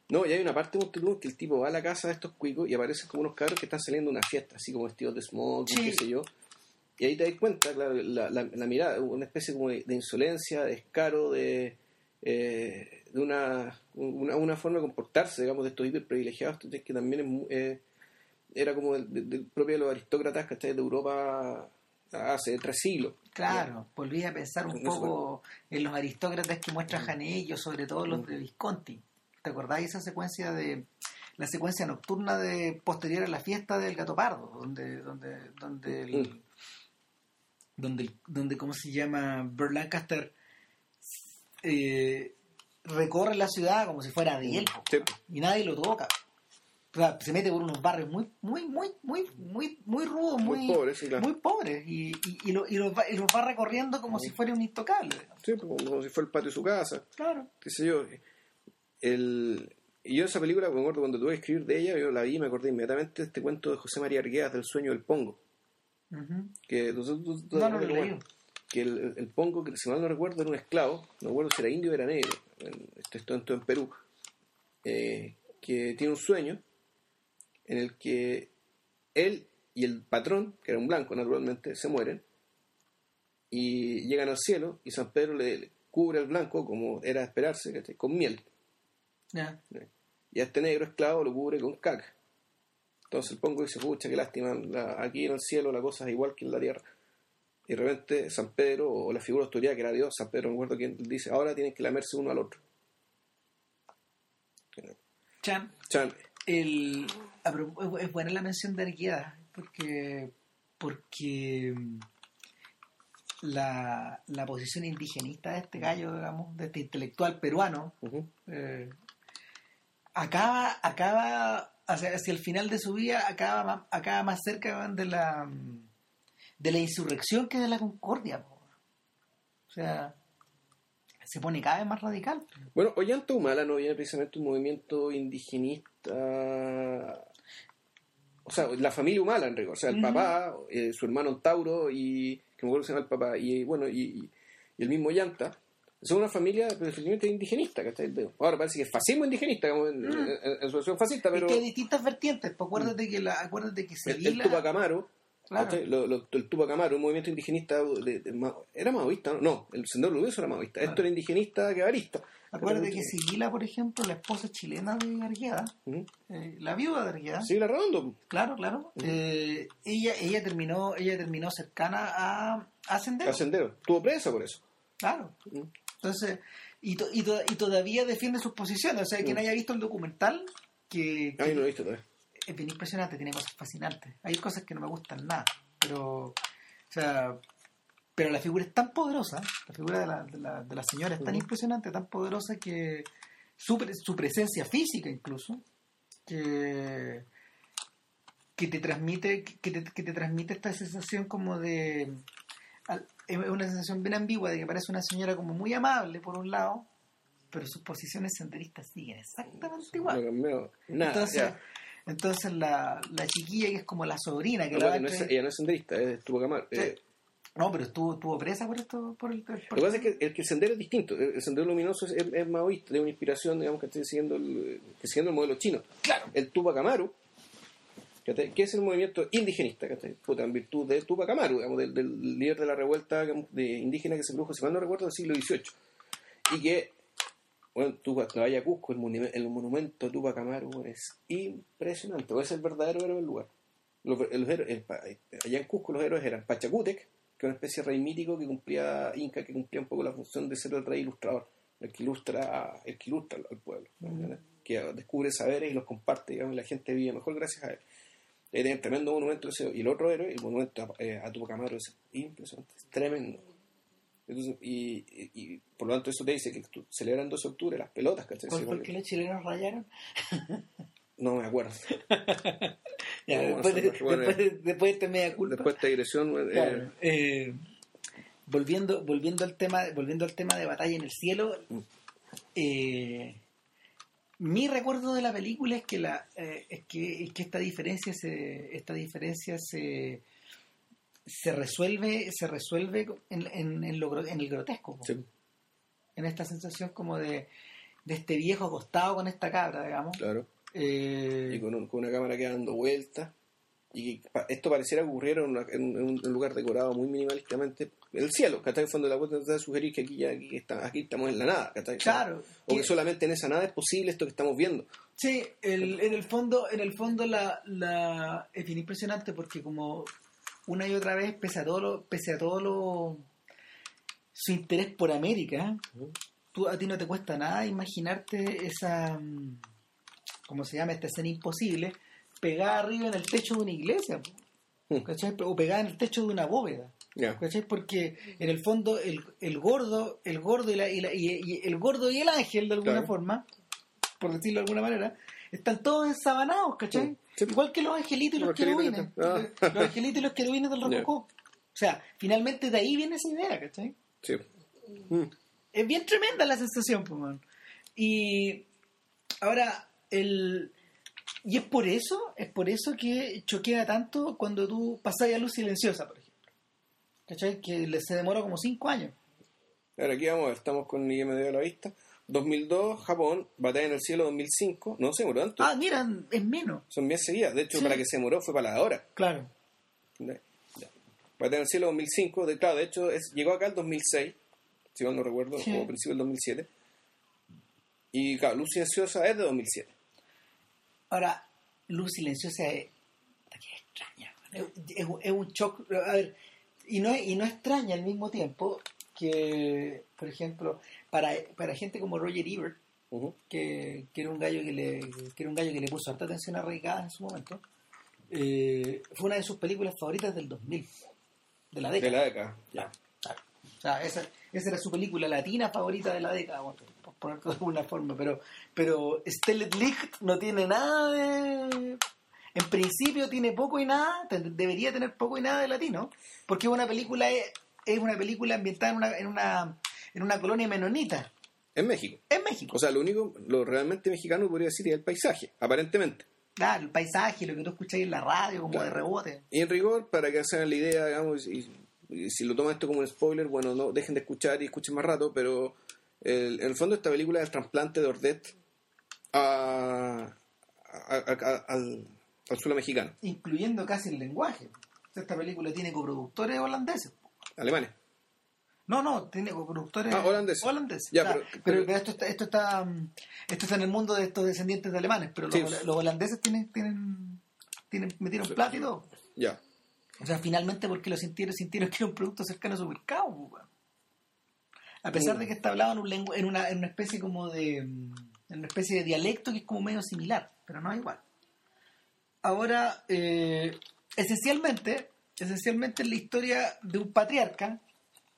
No, y hay una parte muy que el tipo va a la casa de estos cuicos y aparecen como unos cabros que están saliendo a una fiesta, así como vestidos de smoking, Sí. qué sé yo. Y ahí te das cuenta, claro, la, la, la mirada, una especie como de, de insolencia, de descaro, de, eh, de una, una, una forma de comportarse, digamos, de estos hiper privilegiados, que también eh, era como del, propio de los aristócratas, ¿cachai? De Europa hace tres siglos. Claro, volví a pensar un poco en los aristócratas que muestra Janello, sobre todo los de Visconti. ¿Te acordáis esa secuencia de la secuencia nocturna de posterior a la fiesta del Gato Pardo, donde donde donde el, Mm. donde donde cómo se llama Burt Lancaster eh, recorre la ciudad como si fuera de él Sí. y nadie lo toca. O sea, se mete por unos barrios muy muy muy muy muy muy rudos, Muy muy pobres, sí, claro. muy pobres y, y, y lo- y los va, y los va recorriendo como si fuera un intocable. Sí, como, si fuera el patio de su casa. Claro. qué sé yo. El, y yo esa película, me acuerdo cuando tuve que escribir de ella, yo la vi y me acordé inmediatamente de este cuento de José María Arguedas del sueño del pongo. Que, tú- tú- tú- No, no lo leído. Que el, pongo, que si mal no recuerdo, era un esclavo, no recuerdo si era indio o era negro, esto, esto, en Perú, eh, que tiene un sueño en el que él y el patrón, que era un blanco naturalmente, se mueren y llegan al cielo y San Pedro le, le cubre al blanco, como era de esperarse, con miel. Y a este negro esclavo lo cubre con caca. Entonces el pongo dice, pucha, qué lástima, la- aquí en el cielo la cosa es igual que en la tierra. Y de repente San Pedro, o la figura de autoridad que era Dios, San Pedro, no me acuerdo quién, dice, ahora tienen que lamerse uno al otro. Chan, Chan, el, es buena la mención de Arguedas porque porque mm, la, la posición indigenista de este gallo, digamos, de este intelectual peruano, eh, acaba, acaba hacia, hacia el final de su vida, acaba más, acaba más cerca de la mm, de la insurrección que de la concordia. O sea, se pone cada vez más radical. Bueno, Ollanta Humala no viene precisamente un movimiento indigenista. O sea, la familia Humala en rigor. O sea, el papá, eh, su hermano Tauro y. que me acuerdo que se llama el papá. Y bueno, y, el mismo Ollanta. Son una familia definitivamente indigenista, ¿cachai? Ahora parece que es fascismo indigenista, como en, en- en- en su versión fascista, pero Es que hay distintas vertientes. Pues acuérdate que la, acuérdate que el, el Sevilla- Tupac Amaro, Lo- lo- el Tupac Amaro, un movimiento indigenista, de- de ma- era maoísta, ¿no? No, el Sendero Luminoso era maoísta. Esto Claro. era indigenista guevarista. Acuérdate que Sibila, por ejemplo, la esposa chilena de Argueda, eh, la viuda de Argueda, Sí, la redondo. claro, claro, eh, ella, ella terminó, ella terminó cercana a, a Sendero, Al Sendero. Estuvo presa por eso. claro. Entonces, y, to- y, to- y todavía defiende sus posiciones. O sea, quien haya visto el documental, que, que Ay, no lo he visto todavía. Es bien impresionante, tiene cosas fascinantes. Hay cosas que no me gustan nada, pero, o sea, pero la figura es tan poderosa, la figura de la, de la, de la señora es tan impresionante, tan poderosa que su, pre- su presencia física incluso, que, que te transmite, que te, que te transmite esta sensación como de es una sensación bien ambigua de que parece una señora como muy amable por un lado, pero sus posiciones senderistas siguen exactamente igual. No cambió nada. Entonces, ya. Entonces la, la chiquilla que es como la sobrina que No, la va porque no es- ella no es senderista, es Tupac Amaro. Sí. Eh, No, pero estuvo, estuvo presa por esto, por el, por Lo que pasa es que el, que el sendero es distinto. El, el sendero luminoso es, es, es maoísta, de una inspiración, digamos, que estoy siguiendo el, que siguiendo el modelo chino. Claro. El Tupac Amaru, que es el movimiento indigenista. Puta, en virtud de Tupac Amaru, digamos, del, del líder de la revuelta de indígena que se produjo, si mal no recuerdo, del siglo XVIII. Y que, bueno, tú cuando vayas a Cusco, el, el monumento de Tupac Amaru bueno, es impresionante, es el verdadero héroe del lugar. Los, los héroes- el pa- allá en Cusco los héroes eran Pachacútec, que era una especie de rey mítico que cumplía, inca, que cumplía un poco la función de ser el rey ilustrador, el que ilustra, el que ilustra al pueblo, que descubre saberes y los comparte, digamos, y la gente vive mejor gracias a él. Ahí tiene tremendo monumento ese, y el otro héroe, el monumento a, eh, a Tupac Amaru, es impresionante, es tremendo. Entonces, y, y- y por lo tanto eso te dice que celebran 12 de octubre las pelotas, ¿cachai? ¿Cuál fue que los chilenos rayaron? No me acuerdo. Ya, No, después, de, bueno, después, de, después de este media culpa. Después de esta digresión, eh, Claro, eh, volviendo, volviendo al tema, volviendo al tema de batalla en el cielo, Mm. eh, mi recuerdo de la película es que la, es que, es que esta diferencia se, esta diferencia se, se resuelve, se resuelve en, en, en lo en el grotesco, sí, en esta sensación como de, de este viejo acostado con esta cabra, digamos. claro. Eh, y con, un- con una cámara que va dando vueltas. Y esto pareciera ocurrir en, una- en un, lugar decorado muy minimalistamente. El cielo, ¿cachai? En el fondo de la vuelta te sugerir que aquí, ya, aquí, está, aquí estamos en la nada, claro. O que que- solamente en esa nada es posible esto que estamos viendo. Sí, el- en el fondo, en el fondo la, la es bien impresionante porque como una y otra vez, pese a todo lo, pese a todo lo su interés por América, tú a ti no te cuesta nada imaginarte esa mm, ¿cómo se llama? esta escena imposible pegada arriba en el techo de una iglesia, Mm. ¿cachai? O pegada en el techo de una bóveda. ¿cachai? Porque en el fondo el, el gordo, el gordo y, la, y, la- y- y el gordo y el ángel de alguna Claro. forma, por decirlo de alguna manera, están todos ensabanados, ¿cachai? Sí. Sí. Igual que los angelitos y los, querubines. que están- Los angelitos y los querubines del rococó. O sea, finalmente de ahí viene esa idea, ¿cachai? Sí. Mm. Es bien tremenda la sensación, pues, man. Y ahora, el... Y es por eso, es por eso que choquea tanto cuando tú pasas a luz silenciosa, por ejemplo. ¿Cachai? Que le- se demora como cinco años. Ahora aquí vamos estamos con IMD a la vista. 2002, Japón, Batalla en el Cielo 2005. No se demoró tanto. Ah, mira, es menos. Son bien seguidas. De hecho, Sí. para que se demoró fue para la hora. Claro. Batalla en el Cielo 2005. De, claro, de hecho, es, llegó acá el 2006, si mal no recuerdo, Sí. o a principios del 2007. Y claro, Luz Silenciosa es de 2007. Ahora, luz silenciosa es... qué extraña. Es, es un- es shock. A ver, y no, es- y no extraña al mismo tiempo que, por ejemplo, para, para gente como Roger Ebert, que, que era un gallo que le que era un gallo que le puso harta atención a Ray en su momento eh, fue una de sus películas favoritas del 2000 de la De década la década. Ya. Claro. o sea esa, esa era su película latina favorita de la década bueno, por ponerlo de alguna forma pero pero Stellet Licht no tiene nada de en principio tiene poco y nada debería tener poco y nada de latino porque es una película es, una película ambientada en una en una en una colonia menonita En México. en México O sea, lo único, lo realmente mexicano podría decir es el paisaje, aparentemente. Claro, el paisaje, lo que tú escucháis en la radio, como Claro. de rebote. Y en rigor, para que hagan la idea, digamos, y, y si lo toman esto como un spoiler, bueno, no dejen de escuchar y escuchen más rato, pero el- en el fondo esta película es el trasplante de Ordet a, a- a- a- al, al suelo mexicano, Incluyendo casi el lenguaje. Esta película tiene coproductores holandeses. Alemanes. No, no, tiene coproductores Ah, holandeses. holandeses. Ya, O sea, pero- pero, pero- pero esto, está, esto, está, mm, esto está en el mundo de estos descendientes de alemanes, pero los, Sí. hola- los holandeses tienen, tienen, tienen metieron plata y todo. Ya. O sea, finalmente porque lo sintieron, sintieron que era un producto cercano a su mercado. pues. A pesar Mm. de que está hablado en, un lengu- en, una, en una especie como de mm, en una especie de dialecto que es como medio similar, pero no es igual. Ahora, eh, esencialmente, esencialmente es la historia de un patriarca,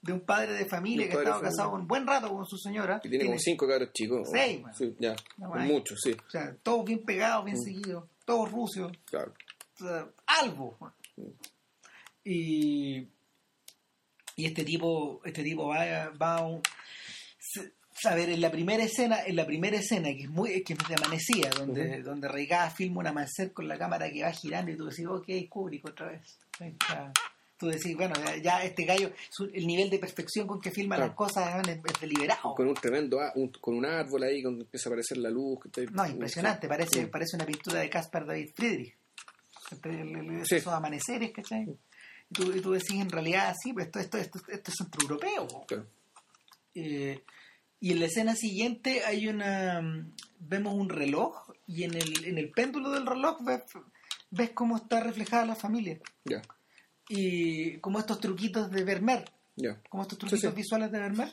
de un padre de familia que padre estado de familia. casado un buen rato con su señora. Y tiene como cinco cabros chicos. Seis, bueno. Sí, ya. No. Muchos, sí, O sea, todos bien pegados, Mm. bien seguidos, todos rusos. claro. o sea, algo. Y, y este tipo, este tipo va, va a un, se- a ver, en la primera escena, en la primera escena que es muy, que es de amanecía, donde, donde Reigada filma un amanecer con la cámara que va girando y tú decís, ok, Kubrick otra vez. Sí. Tú decís, bueno, ya, este gallo, su- el nivel de perfección con que filma Claro. las cosas es, es deliberado. Con un tremendo, un- con un árbol ahí, cuando empieza a aparecer la luz. que está- No, impresionante, parece, Mm. parece una pintura de Caspar David Friedrich. esos amaneceres, ¿cachai? Y tú, y tú decís, en realidad, sí, pues esto, esto, esto, esto es centroeuropeo. Eh, y en la escena siguiente hay una... Vemos un reloj y en el, en el péndulo del reloj ves, cómo está reflejada la familia. Ya. Y como estos truquitos de Vermeer. Ya. Como estos truquitos visuales de Vermeer.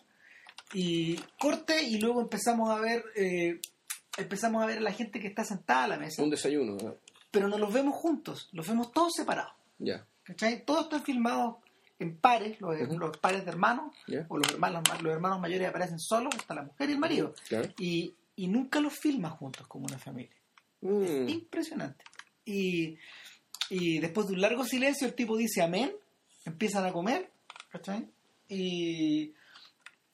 Y corte y luego empezamos a ver... Eh, empezamos a ver a la gente que está sentada a la mesa. Un desayuno. ¿no? Pero no los vemos juntos, los vemos todos separados. Ya. ¿Cachai? Todos están filmados en pares, los, Ujú. los pares de hermanos, o los hermanos, los hermanos mayores aparecen solos, está la mujer y el marido. Claro. Y, y nunca los filman juntos como una familia. Mm. Impresionante. Y, y después de un largo silencio, el tipo dice amén, empiezan a comer, ¿cachai? Y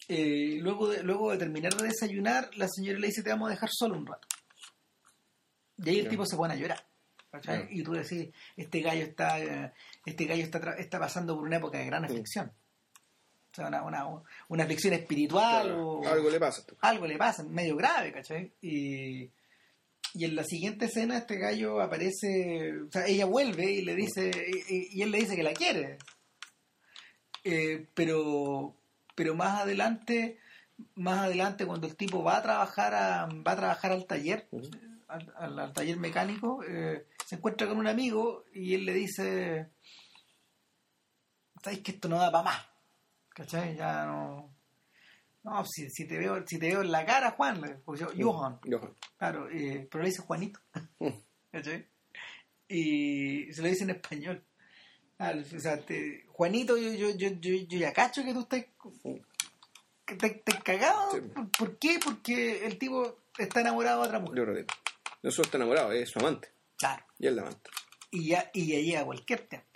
eh, luego, de, luego de terminar de desayunar, la señora le dice, te vamos a dejar solo un rato. Y ahí el tipo se pone a llorar. ¿cachai? Y tú decís, este gallo está, este gallo está, está pasando por una época de gran aflicción. O sea, una, una, una aflicción espiritual Claro. o Algo le pasa. algo le pasa, medio grave, ¿cachai? Y, y en la siguiente escena este gallo aparece, o sea, ella vuelve y le dice, y, y él le dice que la quiere. Eh, pero, pero más adelante, más adelante cuando el tipo va a trabajar a, va a trabajar al taller, al- al taller mecánico, eh, se encuentra con un amigo y él le dice, sabes que esto no da para más, ¿cachai? Ya no... No, si, si te veo, si te veo en la cara, Juan, yo, Johan, Johan. claro, eh, pero le dice Juanito, Mm. ¿cachai? Y se lo dice en español. Ah, o sea, te- Juanito, yo, yo, yo, yo, yo ya cacho que tú estás, que te, te has cagado. Sí. ¿Por, por qué? Porque el tipo está enamorado de otra mujer. Yo creo que no solo está enamorado, es su amante. Claro. Y es la amante. Y ya, y ya llega cualquier tiempo.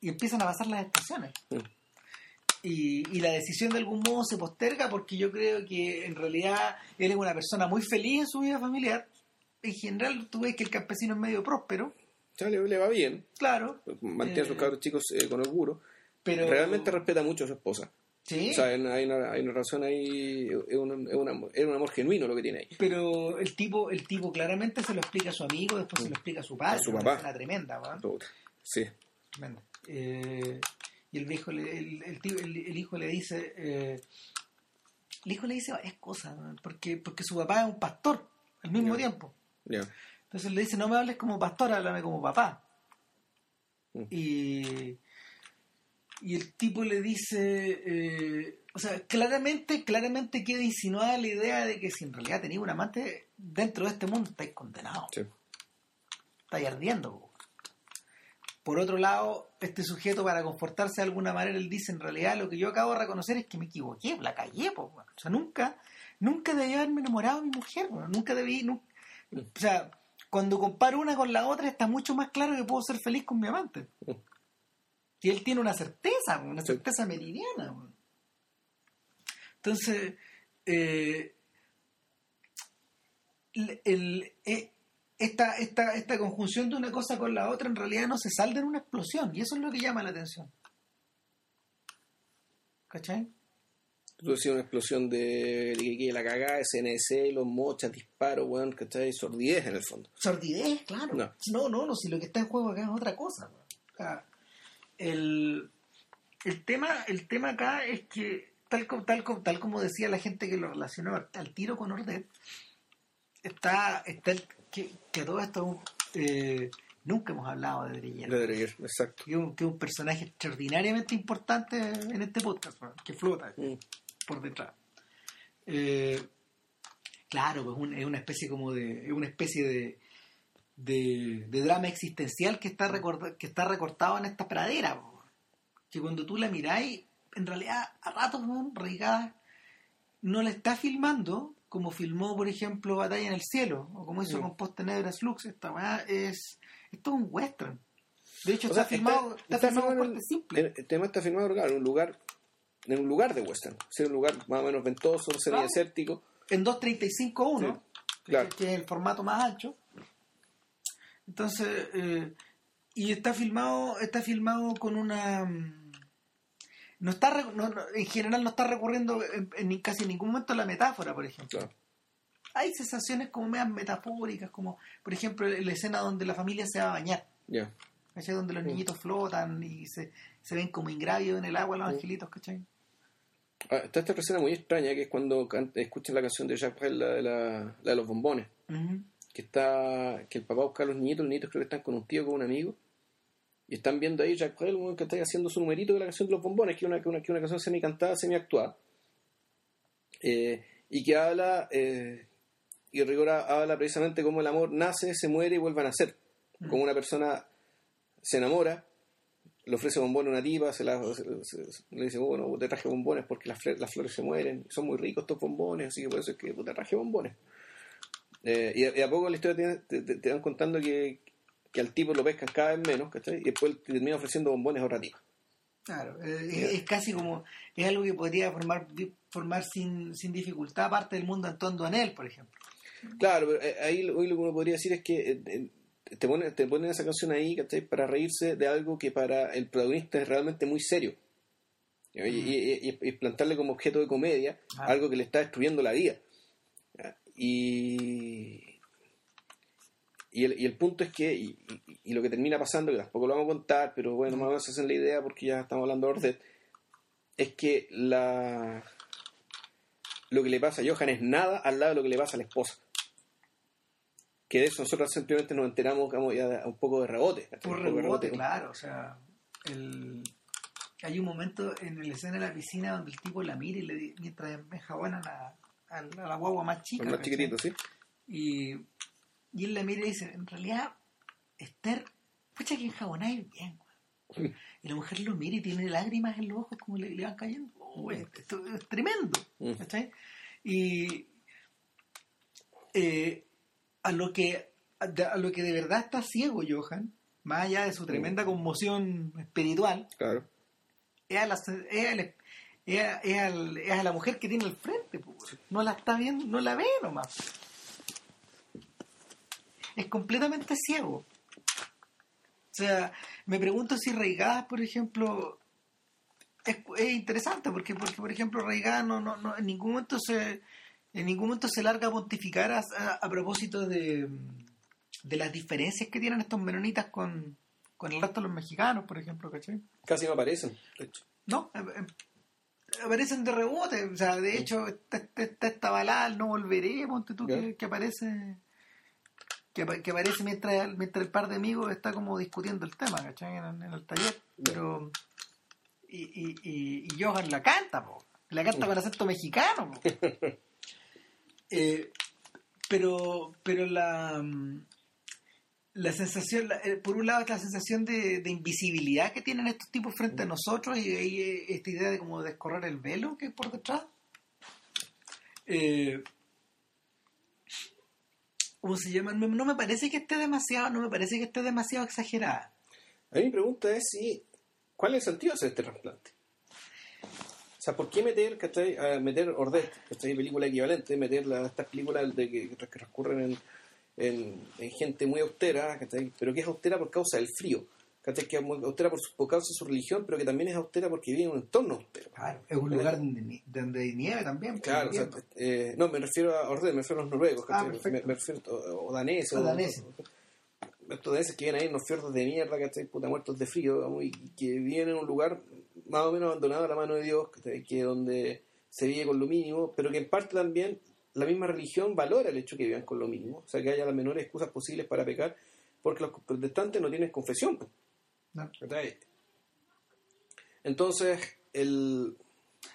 Y empiezan a pasar las estaciones. Mm. Y, y la decisión de algún modo se posterga porque yo creo que en realidad él es una persona muy feliz en su vida familiar. En general, tú ves que el campesino es medio próspero, sea, le, le va bien. claro, Mantiene a sus Eh, cabros chicos eh, con orgullo. pero... Realmente respeta mucho a su esposa. Sí, O sea, hay una, hay una, una razón ahí, es un, es, es un amor genuino lo que tiene ahí. pero el tipo, el tipo claramente se lo explica a su amigo, después se lo explica a su padre. A su una papá. escena tremenda. Puta. Sí. Tremenda. Eh, y el viejo, le- el, el, tío- el- el hijo le dice, eh, el hijo le dice varias cosas, ¿no? porque, porque su papá es un pastor al mismo tiempo. Entonces le dice, no me hables como pastor, háblame como papá. Mm. Y, y el tipo le dice, eh, o sea, claramente, claramente queda insinuada la idea de que si en realidad tenéis un amante dentro de este mundo, estáis condenados, Sí. estáis ardiendo. Po. Por otro lado, este sujeto para confortarse de alguna manera, él dice, en realidad lo que yo acabo de reconocer es que me equivoqué, la callé, po, o sea, nunca, nunca debí haberme enamorado de mi mujer, nunca debí, nu- o sea, cuando comparo una con la otra está mucho más claro que puedo ser feliz con mi amante. Y él tiene una certeza, una certeza meridiana. Entonces, eh, el- el- eh, esta, esta, esta conjunción de una cosa con la otra en realidad no se salda en una explosión. Y eso es lo que llama la atención. ¿Cachai? Tú decías una explosión de, la cagada, SNC, los mochas, disparos, weón, ¿cachai? Sordidez en el fondo. Sordidez, claro. No. No, no, no, si lo que está en juego acá es otra cosa. weón. O sea, el, el, tema, el tema acá es que, tal, tal, tal como decía la gente que lo relacionó al, al tiro con Ordet, está, está el- que, que todo esto eh, nunca hemos hablado de Dreyer. De Dreyer, exacto. Que es un, personaje extraordinariamente importante en este podcast, que flota Mm. por detrás. Eh, claro, pues un- es una especie como de. es una especie de. de, de drama existencial que está, recorda- que está recortado en esta pradera. Que cuando tú la miráis, en realidad, a ratos, Reigada no la está filmando como filmó, por ejemplo, Batalla en el Cielo, o como hizo Mm. con Post Tenebras Lux. Esta weá es. Esto es un western. De hecho, O está, sea, filmado, está, está filmado en simple. El, el tema está filmado claro, en un lugar en un lugar de western. O sea, un lugar más o menos ventoso, semidesértico. en 2.35.1, Sí, que- claro. que es el formato más ancho. Entonces, eh, y está filmado, está filmado con una no está re- no- no- en general no está recurriendo en, en casi ningún momento a la metáfora, por ejemplo. Claro. Hay sensaciones como medias metafóricas, como por ejemplo la escena donde la familia se va a bañar. ¿Cachai? Donde los niñitos flotan y se, se ven como ingrávidos en el agua los angelitos, ¿cachai? Ah, está esta escena muy extraña que es cuando escuchan la canción de Jacques Brel, la de, la, la de los bombones. Que está que el papá busca a los niñitos, los niñitos creo que están con un tío, con un amigo. Y están viendo ahí Jacques Brel, que está haciendo su numerito de la canción de los bombones, que es una, una, una canción semi-cantada, semi-actuada. Eh, y que habla, eh, y Rigora habla precisamente cómo el amor nace, se muere y vuelve a nacer. Como una persona se enamora, le ofrece bombones a una tipa, se la, le dice, bueno, te traje bombones porque las, las flores se mueren, son muy ricos estos bombones, así que por eso es que te traje bombones. Eh, y, a, poco la historia te, te- te van contando que, que al tipo lo pescan cada vez menos, ¿cachai? Y después te termina ofreciendo bombones a otra tipa. Claro, eh, es, es casi como, es algo que podría formar formar sin, sin dificultad parte del mundo en él, por ejemplo. Claro, pero eh, ahí lo, hoy lo que uno podría decir es que eh, te ponen, te ponen esa canción ahí, ¿cachai? Para reírse de algo que para el protagonista es realmente muy serio. Y, y- y- y plantarle como objeto de comedia Ah. algo que le está destruyendo la vida. Y, y, el, y el punto es que, y, y- y lo que termina pasando, que tampoco lo vamos a contar, pero bueno, más o menos se hacen la idea porque ya estamos hablando de Ordet, es que la lo que le pasa a Johan es nada al lado de lo que le pasa a la esposa. Que de eso nosotros simplemente nos enteramos digamos, ya un poco de rebote. Por de rebote, claro, o sea, el... hay un momento en la escena de la piscina donde el tipo la mira y le mientras enjabonan a, a la, a la guagua más chica. Más chiquitito, ¿sí? Y, y él la mira y dice, en realidad, Esther, pucha que enjabonáis bien, güey". Y la mujer lo mira y tiene lágrimas en los ojos como le, le van cayendo. Oh, güey, esto es tremendo. Mm. ¿cachai? Y eh, a lo que a, lo que de verdad está ciego Johan, más allá de su tremenda conmoción espiritual, Claro. es a la, es a la- es a- es al- es a la mujer que tiene al frente, no la está viendo, no la ve nomás. Es completamente ciego. O sea, me pregunto si Reigadas, por ejemplo, es, es interesante porque, porque por ejemplo, Reigadas no, no, no- en ningún momento se en ningún momento se larga a pontificar a, a- a propósito de, de las diferencias que tienen estos menonitas con, con el resto de los mexicanos, por ejemplo, ¿cachai? Casi no aparecen, de hecho. No, eh, eh, aparecen de rebote. O sea, de hecho, está, está esta balada, no volveré, ponte tú, que, que aparece que, que aparece mientras, mientras el par de amigos está como discutiendo el tema, ¿cachai? En, en el taller. Pero. Y, y, y, y Johan la canta, po. La canta con acento mexicano, po. Eh, pero, pero la. mm, La sensación, la- eh, por un lado, la sensación de, de invisibilidad que tienen estos tipos frente a nosotros y, y, eh, esta idea de como descorrer el velo que es por detrás. Eh, ¿Cómo se llama? No, me parece que esté demasiado, no me parece que esté demasiado exagerada. A mí mi pregunta es si, ¿cuál es el sentido de este trasplante? O sea, ¿por qué meter, ¿cachai? A meter Ordet, ¿cachai? Película equivalente, meter la- estas películas de que, que transcurren en, en, en gente muy austera, ¿cachai? Pero que es austera por causa del frío, ¿cachai? Que es muy austera por, su- por causa de su religión, pero que también es austera porque vive en un entorno austero. Claro, es un lugar donde, hay nieve también. por Claro, o sea, eh, no, me refiero a Ordet, me refiero a los noruegos, Ah, me, me refiero o, o daneses. O daneses. estos daneses que viven ahí en los fiordos de mierda, ¿cachai? Puta, muertos de frío, digamos, y que viven en un lugar más o menos abandonado a la mano de Dios, ¿cachai? que donde se vive con lo mínimo, pero que en parte también la misma religión valora el hecho que vivan con lo mínimo, o sea, que haya las menores excusas posibles para pecar, porque los protestantes no tienen confesión. Entonces, el...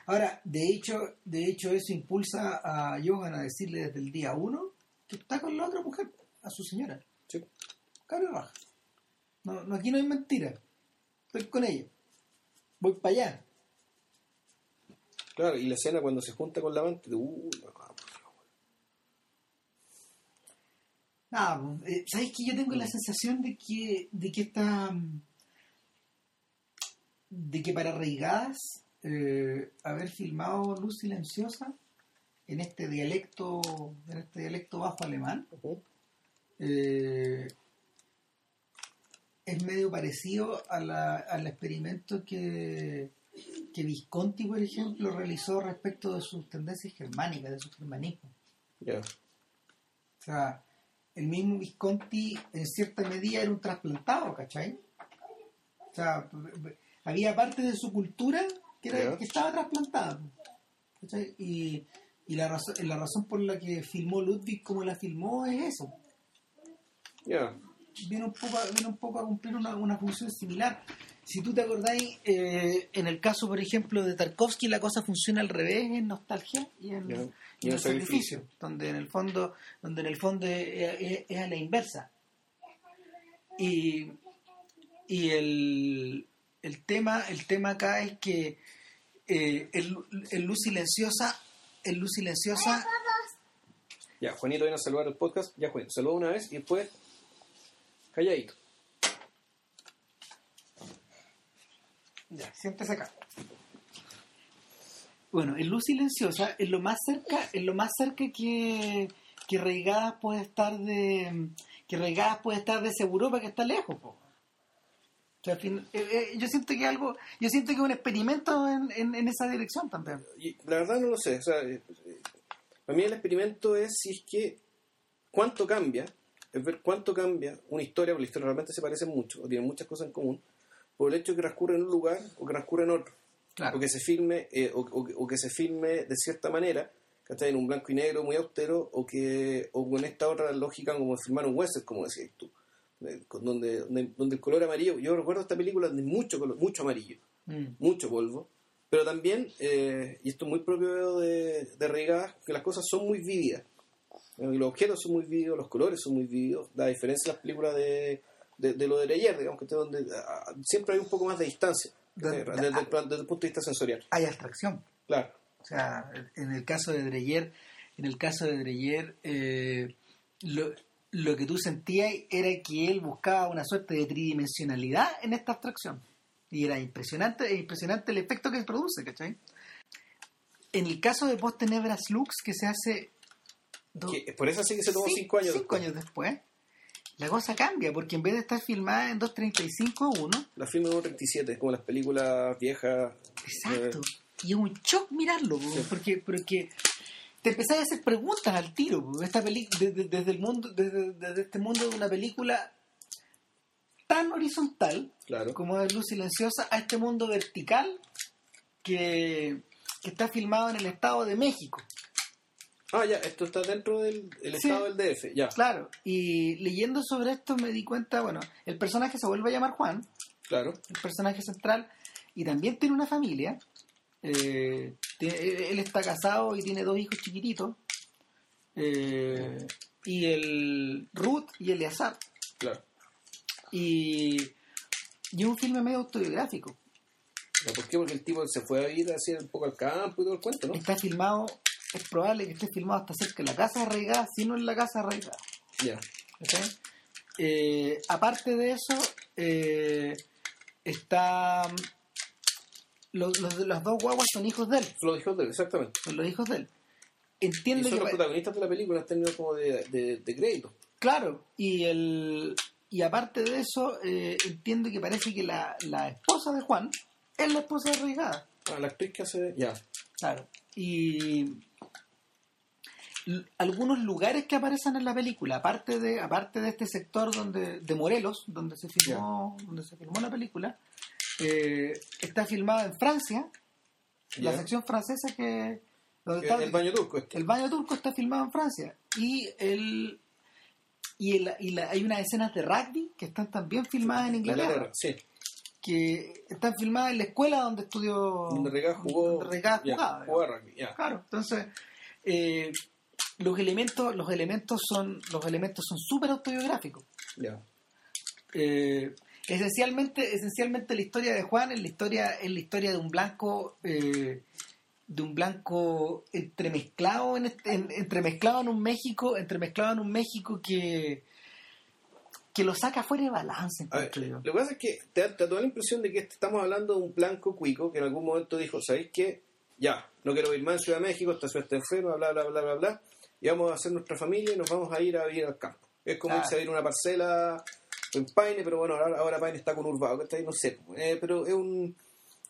Ahora, de hecho, de hecho eso impulsa a Johan a decirle desde el día uno que está con la otra mujer, a su señora. sí, Cabrón raja. No, no, aquí no hay mentira. Estoy con ella. Voy para allá. claro, y la escena cuando se junta con la amante, de, uh, no, Nada, pues, eh, ¿sabes que Yo tengo la sensación de que, de que esta. De que para Reigadas, eh, haber filmado Luz Silenciosa en este dialecto, en este dialecto bajo alemán, eh, es medio parecido a la- al experimento que, que Visconti, por ejemplo, realizó respecto de sus tendencias germánicas, de su germanismo. O sea, el mismo Visconti en cierta medida era un trasplantado, ¿cachai? O sea, había parte de su cultura que, era, que estaba trasplantada. ¿cachai? Y, y la, razón, la razón por la que filmó Ludwig como la filmó es eso. Ya. Viene, un poco, a- viene un poco a cumplir una, una función similar. Si tú te acordáis, eh, en el caso, por ejemplo, de Tarkovsky, la cosa funciona al revés en Nostalgia y en, Ya. y en el sacrificio, donde en el fondo, donde en el fondo es, es- es a la inversa. Y, y el, el tema, el tema acá es que eh, el, el luz silenciosa, el luz silenciosa Ya, Juanito viene a saludar el podcast. Ya, Juan, saluda una vez y después calladito. Ya, siéntese acá. Bueno, en luz silenciosa es lo más cerca, es lo más cerca que, que Reigadas puede estar de que Reigadas puede estar de esa Europa que está lejos, po. Sea, fin- eh, eh, yo siento que algo, yo siento que un experimento en, en, en esa dirección también. Y la verdad no lo sé. O sea, eh, eh, para mí el experimento es si es que cuánto cambia, es ver cuánto cambia una historia, porque la historia realmente se parece mucho, o tiene muchas cosas en común, por el hecho de que transcurre en un lugar o que transcurre en otro. Claro. O que se filme, eh, o, o- o que se filme de cierta manera, ¿cachai? En un blanco y negro muy austero, o que o con esta otra lógica como filmar un western, como decías tú. Eh, con- Donde, donde, donde el color amarillo, yo recuerdo esta película de mucho color, mucho amarillo Mm. mucho polvo, pero también, eh, y esto es muy propio de, de Regadas, que las cosas son muy vívidas. Eh, Los objetos son muy vívidos, los colores son muy vívidos, la diferencia en las películas de, de, de lo de Dreyer, digamos que donde ah, siempre hay un poco más de distancia, De- desde, desde el, desde el punto de vista sensorial. Hay abstracción. Claro, O sea, en el caso de Dreyer, en el caso de Dreyer, eh, lo, lo que tú sentías era que él buscaba una suerte de tridimensionalidad en esta abstracción. Y era impresionante, es impresionante el efecto que produce, ¿cachai? En el caso de Post Tenebras Lux, que se hace do- que por eso sí que se tomó cin- cinco años. cinco después. años después, la cosa cambia, porque en vez de estar filmada en 2.35 a 1, La film en 37, es como las películas viejas. Exacto. eh, Y es un shock mirarlo, po, porque, porque te empezás a hacer preguntas al tiro. Esta peli desde, desde el mundo, desde, desde este mundo de una película tan horizontal claro. como es Luz Silenciosa a este mundo vertical que, que está filmado en el Estado de México. Ah, ya, esto está dentro del el Sí. estado del DF, ya, Claro. Y leyendo sobre esto me di cuenta, bueno, el personaje se vuelve a llamar Juan, claro. el personaje central, y también tiene una familia. Eh, tiene- él está casado y tiene dos hijos chiquititos. Eh, y el Ruth y Eleazar. Claro. Y, y es un filme medio autobiográfico. ¿Por qué? Porque el tipo se fue a ir así un poco al campo y todo el cuento, ¿no? Está filmado, es probable que esté filmado hasta cerca de la casa arraigada, si no en la casa arraigada. Ya. Eh, aparte de eso, eh, está. Los, los, los dos guaguas son hijos de él. Lo dijo él, exactamente. son los hijos de él. Y Entiende son que los protagonistas de la película, han tenido como de, de, de crédito. claro y el y aparte de eso eh, entiende que parece que la, la esposa de Juan es la esposa de Reigada Ah, la actriz que hace. Ya. claro y algunos lugares que aparecen en la película aparte de aparte de este sector donde de Morelos donde se filmó donde se filmó la película eh, está filmada en Francia la sección francesa que donde El, está el baño turco este. El baño turco está filmado en Francia y el y, el- y la- hay unas escenas de rugby que están también filmadas en Inglaterra, Sí. que están filmadas en la escuela donde estudió Donde Regada jugó. donde jugaba, jugó rugby, ya. claro entonces eh, los elementos los elementos son los elementos son súper autobiográficos Ya. Eh, esencialmente esencialmente la historia de Juan es la historia es la historia de un blanco eh, de un blanco entremezclado en, este- en- entremezclado en un México entremezclado en un México que que lo saca fuera de balance ver, lo que pasa es que te da, te da la impresión de que estamos hablando de un blanco cuico que en algún momento dijo, ¿sabéis qué? Ya, no quiero ir más en Ciudad de México, esta ciudad está enferma, bla, bla, bla, bla, bla, y vamos a hacer nuestra familia y nos vamos a ir a vivir al campo. Es como Claro. irse a vivir una parcela en Paine, pero bueno, ahora, ahora Paine está conurbado, ¿cachai? No sé, eh, pero es un...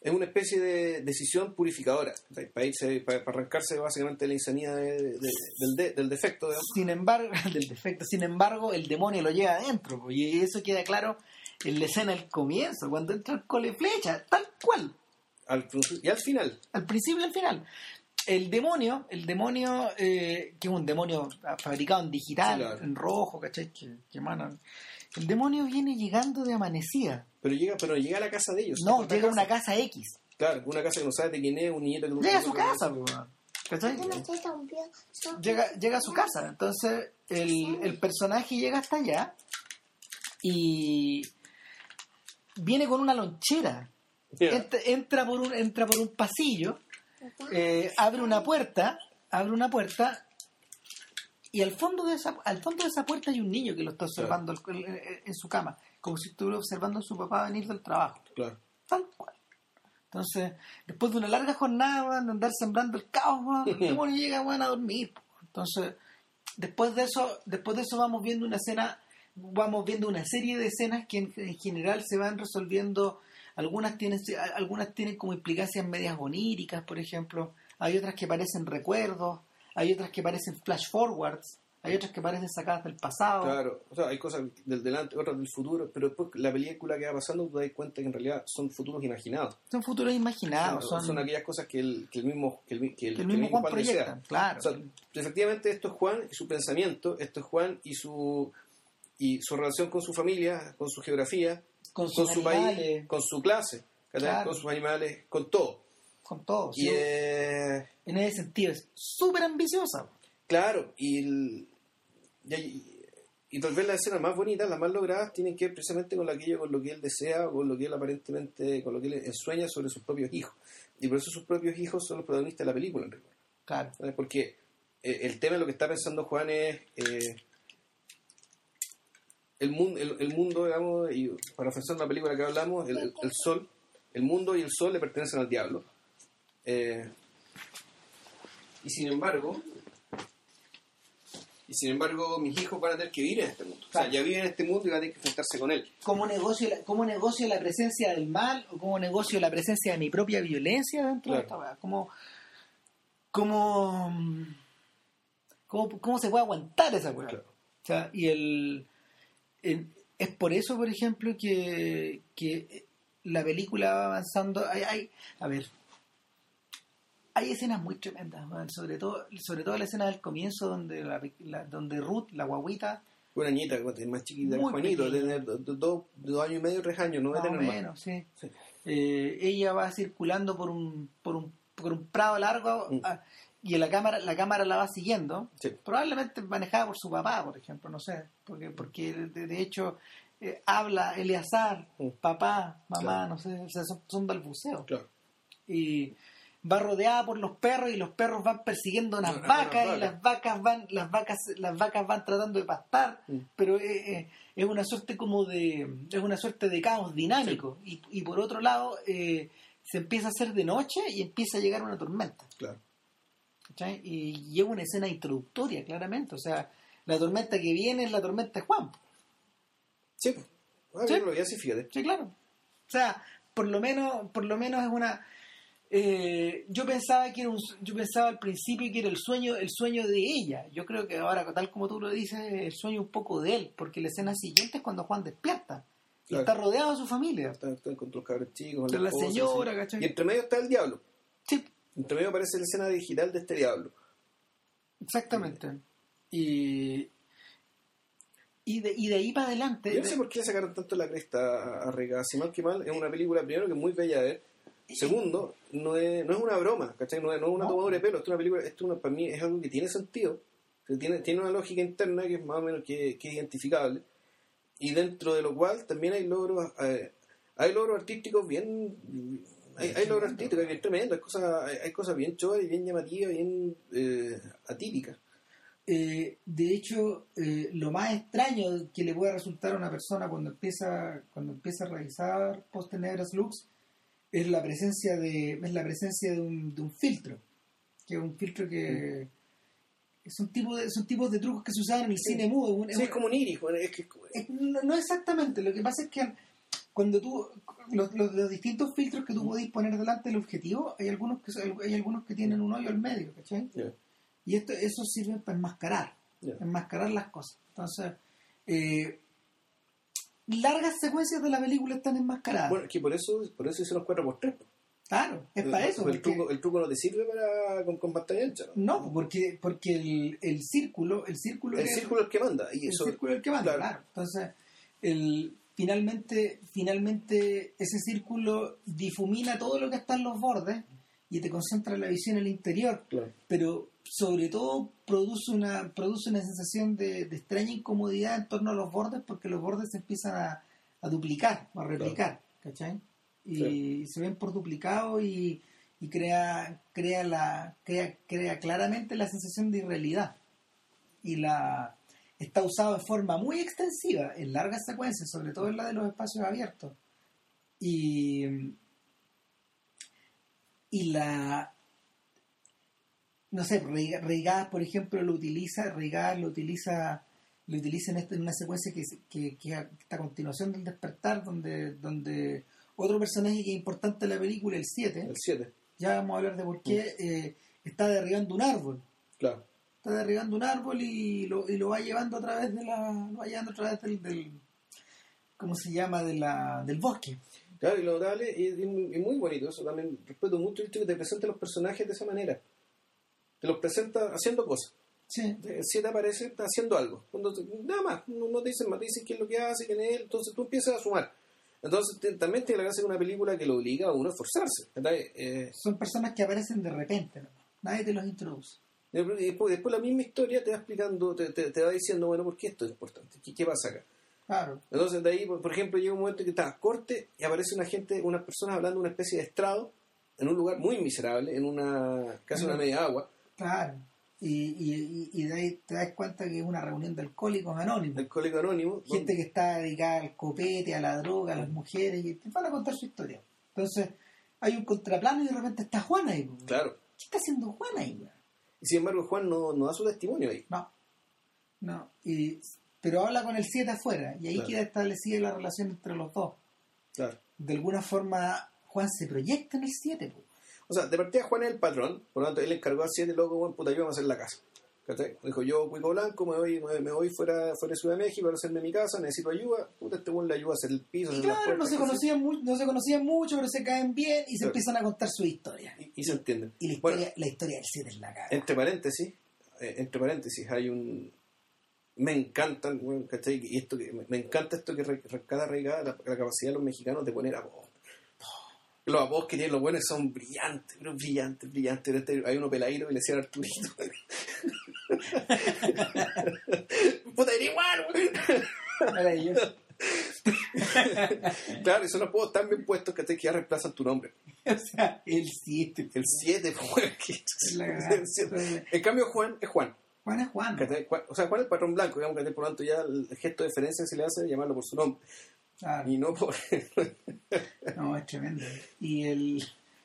es una especie de decisión purificadora para, irse, para, arrancarse básicamente de la insanidad de- de- del, de- del defecto digamos. Sin embargo, del defecto, sin embargo, el demonio lo lleva adentro, y eso queda claro en la escena del comienzo, cuando entra el cole flecha, tal cual, al, y al final al principio y al final. El demonio, el demonio, eh, que es un demonio fabricado en digital, claro. en rojo, ¿cachai? Que, que emana- El demonio viene llegando de amanecida. pero llega pero llega a la casa de ellos No, llega a una casa. X. claro una casa que no sabe de quién es un niñito que Llega a su casa, llega, llega a su casa. Entonces, el, el personaje llega hasta allá y viene con una lonchera. Entra por un, entra por un pasillo, eh, abre una puerta, abre una puerta y al fondo de esa, al fondo de esa puerta hay un niño que lo está observando en, su cama, como si estuviera observando a su papá venir del trabajo. claro Tal cual. Entonces, después de una larga jornada de andar sembrando el caos, el demonio llega weón, a dormir. Entonces, después de eso, después de eso vamos viendo una escena, vamos viendo una serie de escenas que en, en general se van resolviendo. Algunas tienen, algunas tienen como implicancias medias oníricas, por ejemplo. Hay otras que parecen recuerdos, hay otras que parecen flash forwards, hay otras que parecen sacadas del pasado. Claro, o sea, hay cosas del delante, otras del futuro, pero después la película que va pasando te das cuenta que en realidad son futuros imaginados. Son futuros imaginados, son, son, son aquellas cosas que el, que el mismo que el, que el- que el mismo Juan proyecta. Claro. O sea, efectivamente esto es Juan y su pensamiento, esto es Juan y su y su relación con su familia, con su geografía, con con su país, con su clase. Claro. con sus animales, con todo. Con todo. Y sí. eh, en ese sentido es súper ambiciosa. claro, y, el- y, y tal vez las escenas más bonitas, las más logradas, tienen que ver precisamente con aquello con lo que él desea o con lo que él aparentemente, con lo que él ensueña sobre sus propios hijos. Y por eso sus propios hijos son los protagonistas de la película, en rigor. Claro. Porque eh, el tema de lo que está pensando Juan es eh, el, mundo, el, el mundo, digamos, y para ofrecer una película que hablamos, el sol, el mundo y el sol le pertenecen al diablo. Eh, y sin embargo, y sin embargo, mis hijos van a tener que vivir en este mundo. O sea, ya viven en este mundo y van a tener que enfrentarse con él. ¿Cómo negocio, la, ¿Cómo negocio la presencia del mal o cómo negocio la presencia de mi propia violencia dentro de Claro. esta weá? ¿Cómo, cómo, cómo, cómo se puede aguantar esa weá? Claro. O sea, y el, el- es por eso, por ejemplo, que, que la película va avanzando. Hay, hay, a ver, hay escenas muy tremendas, sobre todo, sobre todo la escena del comienzo donde la, la- donde Ruth, la guaguita, Una niñita más chiquita Juanito, tener do- do- dos, dos años y medio, tres años, no más debe o tener más. menos, sí. Sí. Eh, ella va circulando por un, por un, por un prado largo Mm. ah, y la cámara, la cámara la va siguiendo, Sí. probablemente manejada por su papá, por ejemplo, no sé, porque, porque de, de hecho eh, habla Eleazar, Mm. papá, mamá, Claro. no sé, o sea, son, son balbuceos. Claro. Y va rodeada por los perros y los perros van persiguiendo unas Unas vacas y las vacas van, las vacas, las vacas van tratando de pastar, Mm. pero eh, es una suerte como de, es una suerte de caos dinámico. Y, y por otro lado, eh, se empieza a hacer de noche y empieza a llegar una tormenta. Claro. ¿cachai? Y lleva una escena introductoria, claramente. O sea, la tormenta que viene es la tormenta de Juan. Sí, pues. Ah, Sí. yo lo vi así, fíjate. Sí, claro. O sea, por lo menos, por lo menos es una. Eh, yo pensaba que era un, yo pensaba al principio que era el sueño, el sueño de ella. Yo creo que ahora, tal como tú lo dices, es el sueño un poco de él, porque la escena siguiente es cuando Juan despierta y Claro. está rodeado de su familia. Están, están con los cabros chicos, con la esposa, señora, sí. ¿cachai? Y entre medio está el diablo. Sí, Entre medio aparece la escena digital de este diablo. exactamente. Y y de, y de ahí para adelante. Yo no de- sé por qué le sacaron tanto la cresta a, Rega. Si mal que mal, es una película, primero, que es muy bella de ver. Segundo, no es, no es una broma, ¿cachai? No es, no es una No. tomadura de pelo. Esto es una película, esto es una- para mí es algo que tiene sentido. tiene, tiene una lógica interna que es más o menos que, que identificable. Y dentro de lo cual también hay logros, eh, hay logros artísticos bien... Hay, hay logros artísticos bien tremendos, hay cosas, hay, hay cosas bien y bien llamativas, bien eh, atípicas. Eh, de hecho, eh, lo más extraño que le puede resultar a una persona cuando empieza, cuando empieza a realizar post negras looks es la presencia de, es la presencia de un, de un filtro, que es un filtro que es un tipo de, son tipos de trucos que se usaban en el Sí. cine mudo. un- Sí, es como un iris, bueno, es que es- no, no exactamente, lo que pasa es que cuando tú, los, los, los distintos filtros que tú podés poner delante del objetivo, hay algunos que son- hay algunos que tienen un hoyo al medio, ¿cachai? Ya. Y esto, eso sirve para enmascarar, Ya. enmascarar las cosas. Entonces, eh, largas secuencias de la película están enmascaradas. Bueno, es que por eso, por eso hicieron 4x3. claro, es para eso. El, porque- truco, el truco no te sirve para con, con pantalla ancha. ¿no? No, porque, porque el, el círculo, el círculo, El que- círculo es el que manda. Y el eso, círculo es el que manda, claro. claro. Entonces, el, finalmente, finalmente ese círculo difumina todo lo que está en los bordes y te concentra la visión en el interior, Claro. pero sobre todo produce una, produce una sensación de, de extraña incomodidad en torno a los bordes porque los bordes se empiezan a, a duplicar o a replicar, ¿cachai? Y se ven por duplicado y, y crea, crea, la, crea, crea claramente la sensación de irrealidad. Y la está usado de forma muy extensiva en largas secuencias, sobre todo en la de los espacios abiertos. Y, y la no sé, Reiga- Reigadas, por ejemplo, lo utiliza, Reigadas lo utiliza, lo utiliza en, este- en una secuencia que, que, que está a continuación del despertar, donde, donde otro personaje que es importante en la película, el 7, El 7. ya vamos a hablar de por qué, eh, está derribando un árbol. Claro. Está derribando un árbol y lo, y lo va llevando a través de la. lo va llevando a través del, del ¿cómo se llama? de la, del bosque. Claro, y lo notable y, y muy- bonito. Eso también respeto mucho el hecho que te presente los personajes de esa manera. Te los presenta haciendo cosas. Sí. El 7 aparece está haciendo algo. Cuando te- nada más, no, no te dicen más, te dicen qué es lo que hace, quién es él, entonces tú empiezas a sumar. Entonces te- también tiene la gracia de una película que lo obliga a uno a esforzarse. Eh, Son personas que aparecen de repente, ¿no? nadie te los introduce. y después, después la misma historia te va explicando, te, te- te va diciendo, bueno, ¿por qué esto es importante? ¿Qué, qué pasa acá? Claro. Entonces de ahí, por, ejemplo, llega un momento que está corte y aparece una gente, unas personas hablando de una especie de estrado en un lugar muy miserable, en una casi una Mm. media agua, Claro. Y, y, y de ahí te das cuenta que es una reunión de alcohólicos anónimos. del colegio anónimo. Gente que está dedicada al copete, a la droga, a las mujeres, y te van a contar su historia. Entonces, hay un contraplano y de repente está Juan ahí. pues. Claro. ¿Qué está haciendo Juan ahí? Y sin embargo, Juan no, no da su testimonio ahí. No. No. Y, pero habla con el 7 afuera, y ahí Claro. queda establecida la relación entre los dos. Claro. De alguna forma, Juan se proyecta en el 7. pues. O sea, de partida Juan es el patrón, por lo tanto él encargó a siete locos, bueno, puta, yo vamos a hacer la casa. ¿Cachai? Dijo, yo, Cuico Blanco, me voy, me, me voy fuera, fuera de Ciudad de México para hacerme mi casa, necesito ayuda, puta, este buen le ayuda a hacer el piso, Y claro, no puertas, se, cosas. conocían mu- no se conocían mucho, pero se caen bien y se Claro. empiezan a contar su historia. y, y se entienden. Y la Bueno, historia, la historia del 7 es la cara. entre paréntesis, eh, entre paréntesis, hay un... Me encantan, bueno, ¿cachai? Y esto que, me, me encanta esto que re- rescata arraigada la, la capacidad de los mexicanos de poner apodos. Los apodos que tienen los buenos son brillantes, brillantes, brillantes. Este- hay uno peladito que le decían Arturito. Puta, era igual. Maravilloso. Claro, y son apodos tan bien puestos que que ya reemplazan tu nombre. o sea, el 7. El 7, güey. La cagada. En cambio, Juan es Juan. Juan es Juan. O sea, Juan es el patrón blanco, digamos que por lo tanto ya el gesto de diferencia que se le hace llamarlo por su nombre. Claro. Y no por. No, es tremendo. Y el...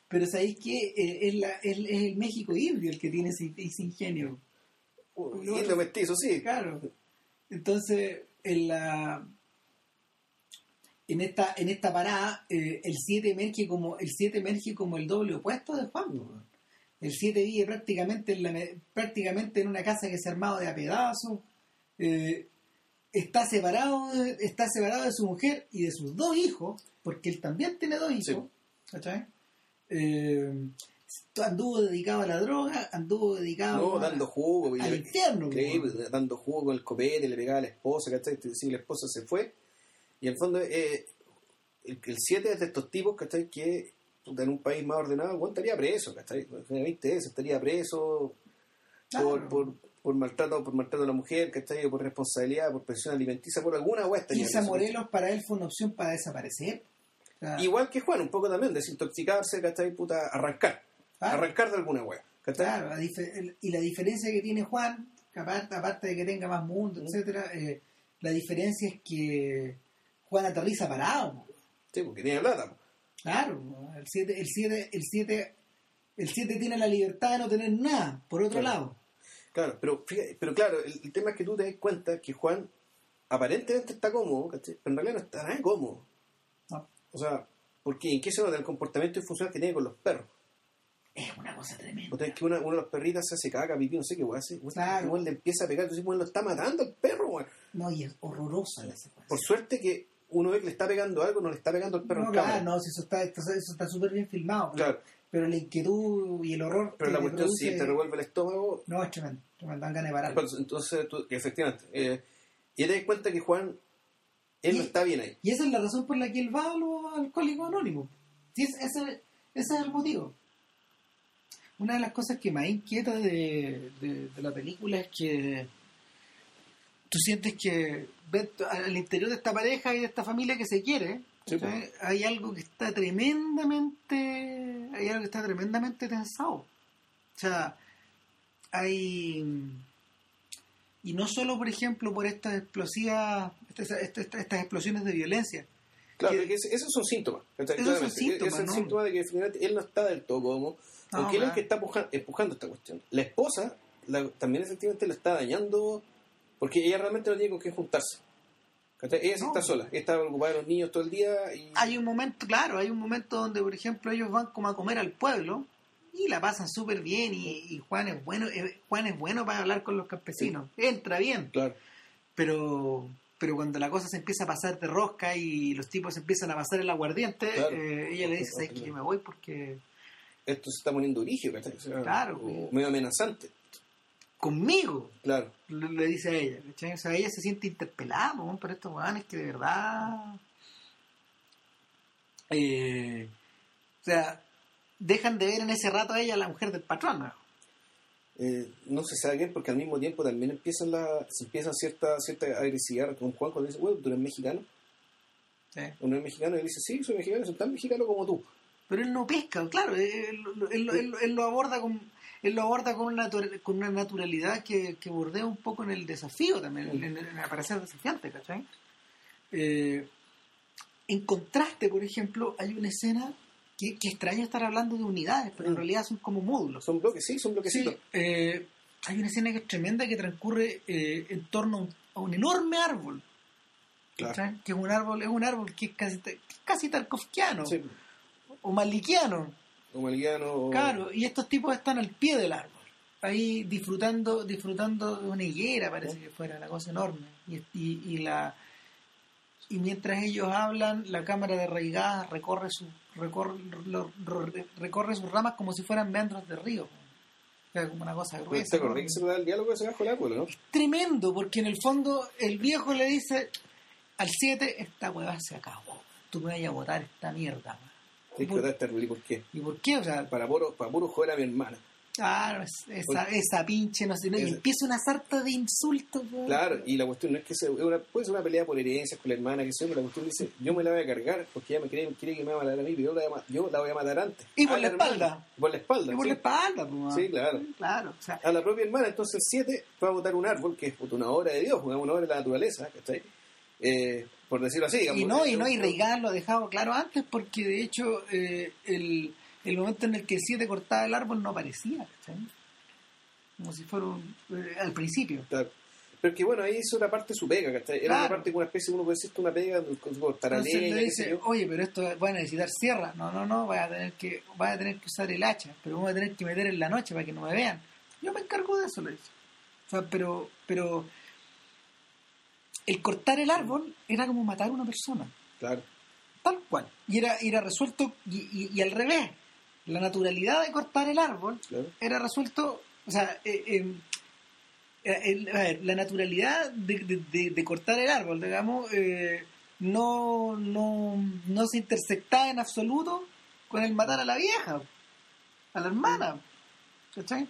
Pero ¿sabéis qué? Eh, es, la- es- es el México híbrido el que tiene ese, ese ingenio. y lo mestizo, sí. Claro. Entonces, en la... En esta, en esta parada, eh, el 7 emerge como el 7 emerge como el doble opuesto de Juan. El 7 vive prácticamente en, la, prácticamente en una casa que se ha armado de a pedazos. eh, está separado de, está separado de su mujer y de sus dos hijos, porque él también tiene dos hijos. Sí. ¿cachai? Eh, anduvo dedicado a la droga, anduvo dedicado No, a- dando jugo. al infierno. pues, dando jugo con el copete, le pegaba a la esposa, ¿cachai? Sí, la esposa se fue. Y en el fondo, eh, el 7 es de estos tipos, ¿cachai? Que en un país más ordenado, bueno, estaría preso, ¿cachai? Tiene 20 eso, estaría preso Claro. por, por, por maltrato por maltrato a la mujer, ¿cachai? Por responsabilidad, por presión alimenticia, por alguna hueá estaría Irse a preso. Morelos para él fue una opción para desaparecer. Igual que Juan, un poco también, desintoxicarse, ¿cachai? Puta, arrancar. claro, Arrancar de alguna hueá, claro, la y la diferencia que tiene Juan, que aparte, aparte de que tenga más mundo, Mm. etcétera, eh, la diferencia es que Juan aterriza parado. Sí, porque tiene plata. Claro, el 7 el siete, el siete, el siete tiene la libertad de no tener nada, por otro Claro. lado. Claro, pero, fíjate, pero claro, el, el tema es que tú te das cuenta que Juan aparentemente está cómodo, ¿cachai? Pero en realidad no está nada cómodo. No. O sea, ¿por qué? ¿En qué se nota el comportamiento disfuncional que tiene con los perros? Es una cosa tremenda. O sea, es que una- uno de los perritas se hace caga, pipí, no sé qué weón hace. Claro. igual le empieza a pegar, entonces weón, lo está matando el perro, weón. No, y es horrorosa la secuencia. Por suerte que uno ve que le está pegando algo, no le está pegando al perro no, en claro, no, si eso está eso eso está súper bien filmado. Claro. pero la inquietud y el horror. Pero que la cuestión, si produce- te revuelve el estómago, No, es tremendo. tremendo, dan ganas de parar. entonces, tú- efectivamente. Eh, y te das cuenta que Juan, él no está bien ahí. Y esa es la razón por la que él va a los alcohólicos anónimos. Sí, es- ese, ese es el motivo. Una de las cosas que más inquieta de, de- de la película es que tú sientes que al interior de esta pareja y de esta familia que se quiere, hay algo que está tremendamente, hay algo que está tremendamente tensado. O sea, hay y no solo por ejemplo por estas explosivas estas, estas- estas explosiones de violencia Claro, que- esos son síntomas. Esos son síntomas, es el ¿no? síntoma de que finalmente él no está del todo cómodo, No, porque él es el que está empuja- empujando esta cuestión. La esposa la- también efectivamente lo está dañando, porque ella realmente no tiene con quién juntarse. Ella sí No. está sola, está preocupada de los niños todo el día y... hay un momento claro hay un momento donde por ejemplo ellos van como a comer al pueblo y la pasan súper bien y, y Juan es bueno eh, Juan es bueno para hablar con los campesinos entra bien Claro, pero pero cuando la cosa se empieza a pasar de rosca y los tipos empiezan a pasar el aguardiente Claro. eh, ella le dice ¿sabes que yo me voy porque esto se está poniendo origen. O sea, Claro, pues. medio amenazante. Conmigo Claro, le, le dice a ella ¿cachai? o sea ella se siente interpelada po, por estos weones que de verdad eh, o sea dejan de ver en ese rato a ella la mujer del patrón ¿no? Eh, no se sabe bien porque al mismo tiempo también empiezan la, se empieza cierta, cierta agresividad con Juan cuando dice, bueno, tú eres mexicano. Sí. Uno es mexicano y él dice, sí, soy mexicano, soy tan mexicano como tú. pero él no pesca claro él- él- él lo aborda con él lo aborda con una, con una naturalidad que, que bordea un poco en el desafío también en, en- en aparecer desafiante ¿cachai? Eh, en contraste por ejemplo hay una escena que, que extraño estar hablando de unidades pero en Mm. realidad son como módulos Son bloques, sí, son Sí, bloquecitos. eh, hay una escena que es tremenda que transcurre eh, en torno a un, a un enorme árbol Claro. que es un árbol es un árbol que es casi, casi tarkovskiano Sí, o maliquiano o maliano. o- Claro, y estos tipos están al pie del árbol, ahí disfrutando disfrutando de una higuera, parece que fuera una cosa enorme. Y, y, y la y mientras ellos hablan, la cámara de Reigadas recorre su recorre, lo- recorre sus ramas como si fueran meandros de río. O sea, como una cosa gruesa. ¿Te que se da el diálogo ese bajo el árbol, no? Tremendo, porque en el fondo el viejo le dice al 7, esta hueá se acabó. Tú me vas a botar esta mierda. Man". Sí, ¿Por- que terrible, ¿por qué? ¿Y por qué? O sea, Para puro, para puro joder a mi hermana. Claro, es- esa, esa pinche, no sé, no, y empieza una sarta de insultos. Claro, y la cuestión no es que sea, es una, puede ser una pelea por herencias con la hermana, que sea, pero la cuestión dice, yo me la voy a cargar porque ella me quiere, quiere que me va a matar a mí, pero yo la, voy a ma- yo la voy a matar antes. Y por la hermana. espalda. Por la espalda, Y por sí. la espalda, pues. Sí, claro. Claro, o sea, a la propia hermana. Entonces el 7 va a botar un árbol, que es una obra de Dios, una obra de la naturaleza, ¿cachai? Eh, por decirlo así. digamos. y no, y no, y Reagan lo ha dejado claro antes, porque de hecho eh, el, el momento en el que el 7 cortaba el árbol no aparecía, ¿cachai? Como si fuera un, eh, al principio. Claro. Pero que bueno, ahí hizo una parte de su pega, ¿cachai? Era una Claro. parte, una especie, uno puede decir que una pega, con cortar a Entonces leña, le dice, oye, pero esto va a necesitar sierra. No, no, no, vaya a tener que, vaya a tener que usar el hacha, pero vamos a tener que meter en la noche para que no me vean. Yo me encargo de eso, le dice. O sea, pero, pero el cortar el árbol era como matar a una persona, Claro. tal cual. Y era, era resuelto, y, y- y al revés. La naturalidad de cortar el árbol Claro. era resuelto, o sea, eh, eh, el- a ver, la naturalidad de, de- de- de cortar el árbol, digamos, eh, no, no, no se intersectaba en absoluto con el matar a la vieja, a la hermana. ¿Cachai?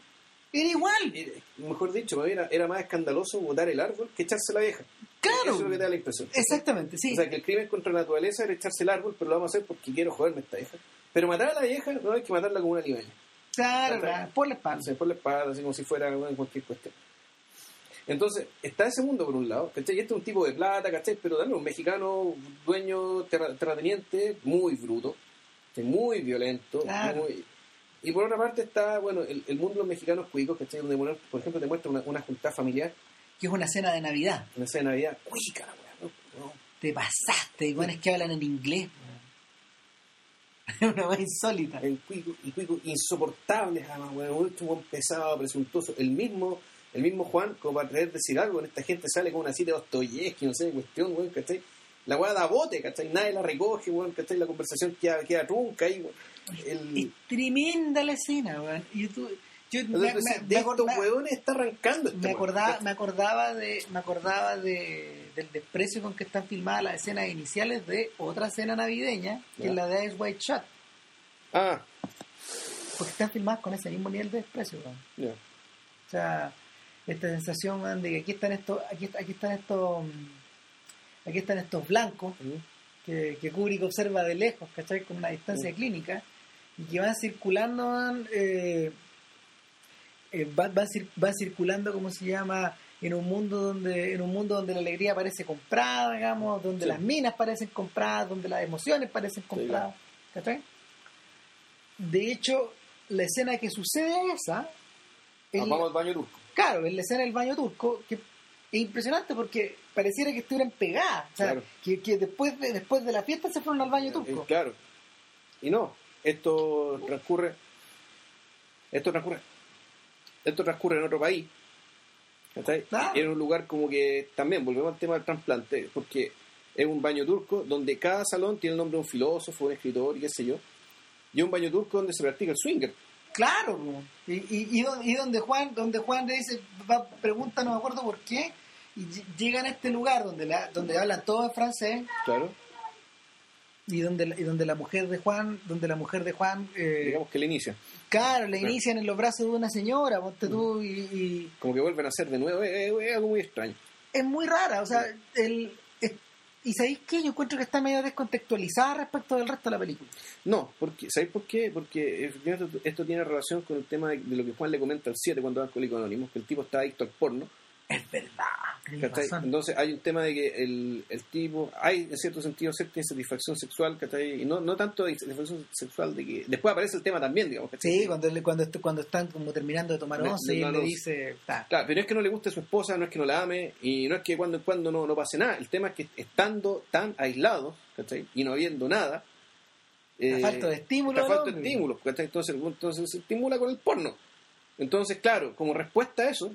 Era igual. Mejor dicho, era, era más escandaloso botar el árbol que echarse la vieja. Claro. Eso es lo que te da la impresión. Exactamente, sí. O sea, que el crimen contra la naturaleza era echarse el árbol, pero lo vamos a hacer porque quiero joderme a esta vieja. Pero matar a la vieja no hay que matarla como una limeña. claro, claro, por la O espalda. sea, por la espalda, así como si fuera bueno, cualquier cuestión. Entonces, está ese mundo por un lado, ¿cachai? Y este es un tipo de plata, ¿cachai? Pero también un mexicano, dueño, terra- terrateniente, muy bruto, muy violento. Claro. muy- Y por otra parte está, bueno, el, el mundo de los mexicanos cuicos, ¿cachai? Donde, por ejemplo, te muestra una, una juntada familiar, Que es una cena de Navidad. una escena de Navidad, cuica, weá, ¿no? Te pasaste, igual es que hablan en inglés. weón. una weá insólita. En Cuico, y Cuico insoportables, además, weón, un último pesado, presuntuoso. El mismo, el mismo Juan, como para querer decir algo, esta gente sale con una cita de Dostoyevsky, no sé, cuestión, weón, ¿cachai? La weá da bote, ¿cachai? Nadie la recoge, weón, ¿cachai? La conversación queda, queda trunca ahí, weón. El... Es tremenda la escena, weón. Y tú, yo me, Entonces, me- de me estos huevones está arrancando este me acordaba, me acordaba de, me acordaba de del desprecio con que están filmadas las escenas iniciales de otra escena navideña, que Ya. es la de Ice White Shot, Ah, porque están filmadas con ese mismo nivel de desprecio, weón. O sea, esta sensación de que aquí están estos, aquí, aquí están estos, mm, aquí están estos blancos que, que Kubrick observa de lejos, ¿cachai? Con una distancia clínica, y que van circulando, eh, eh, van cir- van circulando, como se llama? En un mundo donde en un mundo donde la alegría parece comprada, digamos, donde Sí. las minas parecen compradas, donde las emociones parecen compradas, ¿cachai? De hecho, la escena que sucede es esa, es la- vamos al baño turco. Claro, en la escena del baño turco, que es impresionante porque pareciera que estuvieran pegadas. O sea, Claro. que, que después, de, después de la fiesta se fueron al baño Eh, turco. claro. Y no, esto transcurre. Esto transcurre. Esto transcurre en otro país. ¿cachai? Claro. En un lugar como que también volvemos al tema del trasplante, porque es un baño turco donde cada salón tiene el nombre de un filósofo, un escritor y qué sé yo. Y es un baño turco donde se practica el swinger. Claro, y, y, y, don- y donde Juan donde Juan le dice, va, pregunta, no me acuerdo por qué, y ll- llegan a este lugar donde la, donde hablan todo en francés Claro. Y donde la- y donde la mujer de Juan donde la mujer de Juan eh, Digamos que le inicia. claro le Claro. inician en los brazos de una señora ponte tú y, y Como que vuelven a hacer de nuevo. Es, es- es algo muy extraño. es muy rara o sea el es- y sabéis qué yo encuentro que está medio descontextualizada respecto del resto de la película No, porque, ¿sabéis por qué? Porque esto, esto tiene relación con el tema de, de lo que Juan le comenta al 7 cuando va al Alcohólico Anónimo, que el tipo está adicto al porno. Es verdad. Entonces hay un tema de que el, el tipo, hay en cierto sentido cierta insatisfacción sexual, ¿cachai? Y no, no tanto de insatisfacción sexual de que... Después aparece el tema también, digamos, ¿cachai? Sí, cuando, cuando, cuando están como terminando de tomar once y le dice, "Ta, Claro, pero no es que no le guste a su esposa, no es que no la ame, y no es que cuando en cuando no, no pase nada. El tema es que estando tan aislados, ¿cachai? Y no habiendo nada... la eh, falta de estímulo. falta de hombre". estímulos, ¿cachai? Entonces, entonces se estimula con el porno. Entonces, claro, como respuesta a eso,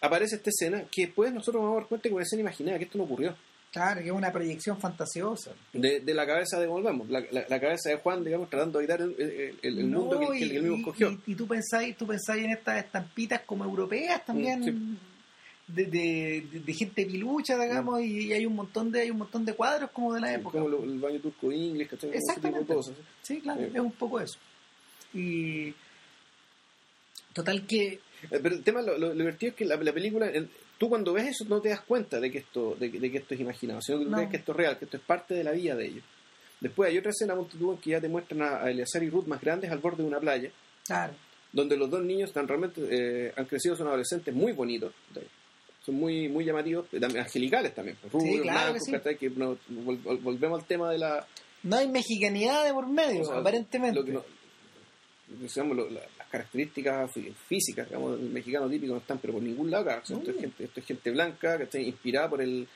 aparece esta escena que después nosotros vamos a dar cuenta que una escena imaginada, que esto no ocurrió. Claro, que es una proyección fantasiosa. De, de la cabeza de, volvemos, la, la- la cabeza de Juan, digamos, tratando de evitar el, el- el- No, mundo que, que y, él mismo escogió. y- y tú pensáis, tú pensáis en estas estampitas como europeas también. Mm, sí. De, de, gente pilucha, digamos, y, hay un montón de hay un montón de cuadros como de la época. como lo- el baño turco inglés, ¿cachai? Ese tipo de Exactamente. cosas. Sí, claro, es un poco eso. Y total que Pero el tema, lo, divertido es que la, la película, el- tú cuando ves eso no te das cuenta de que esto, de, de que esto es imaginado, sino que tú No. crees que esto es real, que esto es parte de la vida de ellos. Después hay otra escena, en que ya te muestran a, a Eleazar y Ruth más grandes al borde de una playa, claro, donde los dos niños están realmente eh, han crecido, son adolescentes muy bonitos, son muy muy llamativos, eh, también angelicales también, pues, claro que blancos, sí. vol- volvemos al tema de la no hay mexicanidad de por medio, o sea, aparentemente. lo que no- digamos, lo- la- características fí- físicas digamos, del mexicano típico no están pero por ningún lado acá. O sea, esto, es gente, esto es gente blanca que está inspirada por el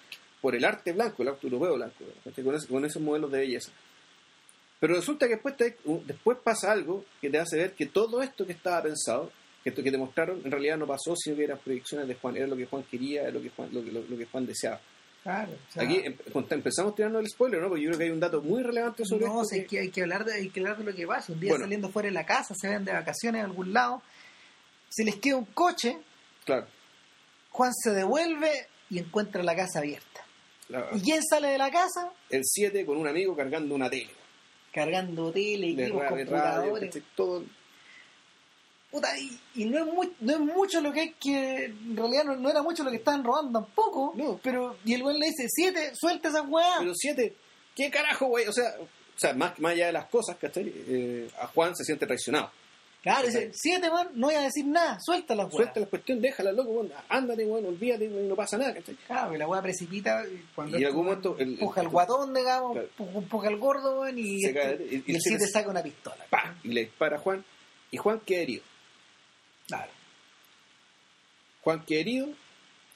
por el arte blanco, el arte europeo blanco, con, ese- con esos modelos de belleza. Pero resulta que después, te- después pasa algo que te hace ver que todo esto que estaba pensado, que esto que te mostraron, en realidad no pasó, sino que eran proyecciones de Juan, era lo que Juan quería, era lo que Juan, lo, que- lo- lo que Juan deseaba. Claro, o sea, Aquí em- empezamos tirando el spoiler, ¿no? Porque yo creo que hay un dato muy relevante sobre no, esto. si hay, que- que, hay, que hablar de, hay que hablar de lo que pasa. Un día Bueno. saliendo fuera de la casa, se ven de vacaciones a algún lado, se les queda un coche, Claro. Juan se devuelve y encuentra la casa abierta. la- ¿Y quién sale de la casa? el 7 con un amigo cargando una tele. Cargando tele, equipos, de radio, todo. Puta, y, y no, es mu- no es mucho lo que hay que. En realidad no, no era mucho lo que estaban robando tampoco. No. Pero, y el güey le dice: Siete, suelta esa weá. Pero 7, ¿qué carajo, güey? O sea, o sea más, más allá de las cosas, ¿cachai? Eh, a Juan se siente traicionado. claro, dice: Siete, man, no voy a decir nada, suelta la weá. Suelta la cuestión, déjala, loco, weón, ándate, bueno, olvídate, weón, no pasa nada, ¿cachai? Claro, y la weá precipita y cuando Y en algún weón momento el- empuja el- al guatón, digamos, Claro. empuja- al gordo, weón, y, Se este- cae, y- y y el se 7 des- saca una pistola. ¡Pah! Y le dispara a Juan. Y Juan queda herido. Claro. Juan queda herido,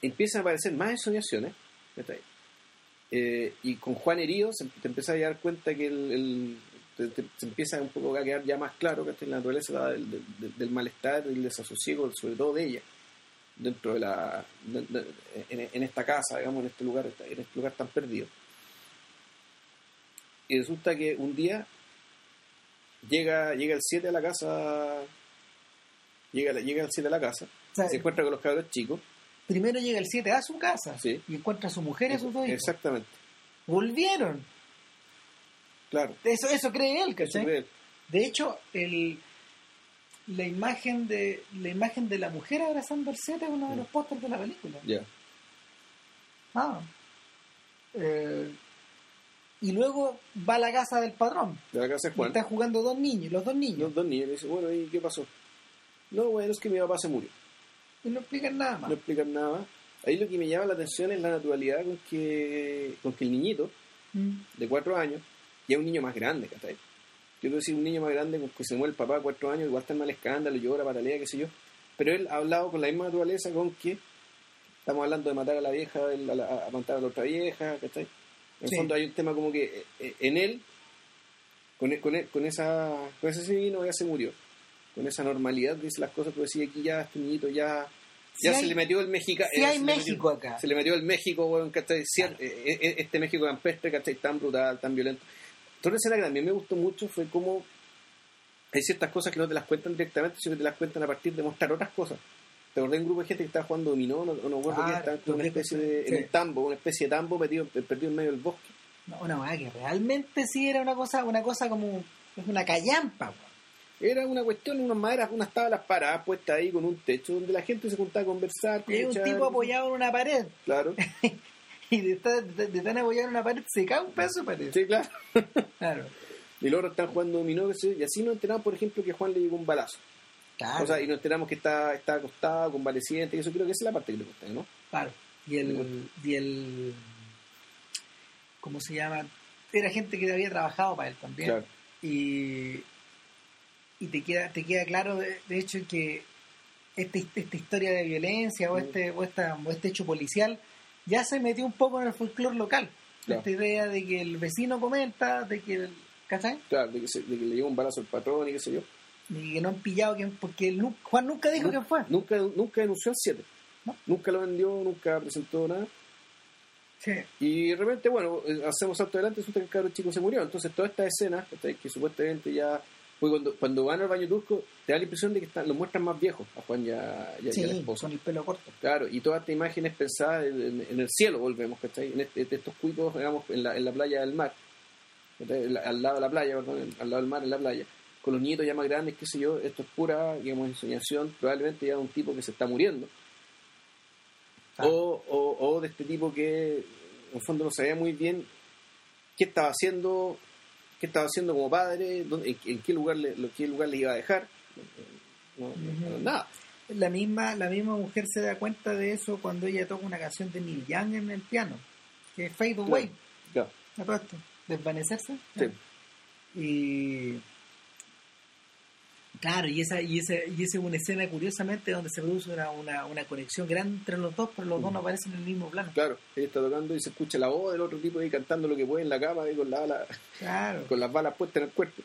empiezan a aparecer más ensoñaciones. Eh, y con Juan herido se- te empiezas a dar cuenta que el, empieza un poco a quedar ya más claro que la naturaleza del, del- del malestar y desasosiego, sobre todo de ella, dentro de la. en esta casa, digamos, en este lugar, en este lugar tan perdido. Y resulta que un día llega, llega el 7 a la casa. Llega, llega el 7 a la casa, se encuentra con los cabros chicos. primero llega el 7 a su casa Sí. y encuentra a su mujer y a sus dos hijos. Exactamente, Volvieron. claro. Eso, eso cree él, ¿cachai? cree él. De hecho, el, la imagen de la imagen de la mujer abrazando al 7 es uno de los pósters de la película. Ya. Ah. Eh, y luego va a la casa del padrón. De la casa de Y Juan. están jugando dos niños, los dos niños. Los dos niños le dicen, bueno, ¿y qué pasó? No, bueno, es que mi papá se murió. Y no explican nada más. No explican nada más. Ahí lo que me llama la atención es la naturalidad con que, con que el niñito Mm. de cuatro años, ya es un niño más grande, ¿cachai? Yo quiero decir, un niño más grande con que se muere el papá a cuatro años, igual está en mal escándalo, llora, patalea, qué sé yo. Pero él ha hablado con la misma naturaleza con que estamos hablando de matar a la vieja, a, la- a matar a la otra vieja, ¿cachai? En el Sí. fondo hay un tema como que eh, eh, en él, con, con, con esa con ese signo ya se murió. Con esa normalidad dice las cosas, tú decís aquí ya este niñito ya, Si ya hay- se le metió el mexicano. si hay México acá. Se le metió el México, weón, ¿cachai? Cier- eh, eh, Este México campestre, ¿cachai? Tan brutal, tan violento. Otra escena que también me gustó mucho fue como hay ciertas cosas que no te las cuentan directamente, sino que te las cuentan a partir de mostrar otras cosas. Te acordé de un grupo de gente que estaba jugando dominó, no, no recuerdo Ah, estaba en una especie de, sí. en un tambo, una especie de tambo metido, perdido en medio del bosque. No, una weá que realmente sí era una cosa, una cosa como es una callampa. Era una cuestión, unas maderas, unas tablas paradas puestas ahí con un techo donde la gente se juntaba a conversar. Y un tipo apoyado en una pared Claro, y de estar, de, de tan apoyado en una pared se cae un pedazo de pared. sí, claro. Claro. Y luego están jugando dominó, y así nos enteramos, por ejemplo, que Juan le llegó un balazo. Claro. O sea, y nos enteramos que está, está acostado, convaleciente, y eso creo que esa es la parte que le gusta, ¿no? Claro. Y el, y el. ¿Cómo se llama? Era gente que había trabajado para él también. Claro. Y, y te queda te queda claro, de, de hecho, que este, esta historia de violencia o este, o, esta, o este hecho policial ya se metió un poco en el folclore local. Claro. Esta idea de que el vecino comenta, de que el. ¿Cachai? Claro, de que, se- de que le llegó un balazo al patrón y qué sé yo. De que no han pillado quién, porque Juan nunca dijo Nu- quién fue. Nunca, nunca denunció al 7. No. Nunca lo vendió, nunca presentó nada. Sí. Y de repente, bueno, eh, hacemos salto adelante, resulta que el cabro chico se murió. Entonces, toda esta escena, que supuestamente ya. Pues cuando, cuando van al baño turco, te da la impresión de que están, los muestran más viejos, a Juan Sí, ya la esposa. con el pelo corto. Claro, y toda esta imagen es pensada en, en- en el cielo, volvemos, ¿cachai? En este- de estos cuicos, digamos, en la, en la playa del mar, al lado de la playa, perdón, al lado del mar, en la playa, con los nietos ya más grandes, qué sé yo, esto es pura, digamos, ensoñación, probablemente ya de un tipo que se está muriendo, Claro. o, o, o de este tipo que, en el fondo, no sabía muy bien qué estaba haciendo, qué estaba haciendo como padre, dónde- en, en qué lugar le, lo- qué lugar le iba a dejar, no, nada. La misma, la misma mujer se da cuenta de eso cuando ella toca una canción de Neil Young en el piano, que es Fade Away, Claro, ¿a todo esto? Desvanecerse. sí. Y claro, y esa, y esa, y esa es una escena curiosamente donde se produce una, una, una conexión grande entre los dos, pero los dos no aparecen en el mismo plano. Claro, ella está tocando y se escucha la voz del otro tipo ahí cantando lo que puede en la cama ahí con, la, Claro. con las balas puestas en el cuerpo.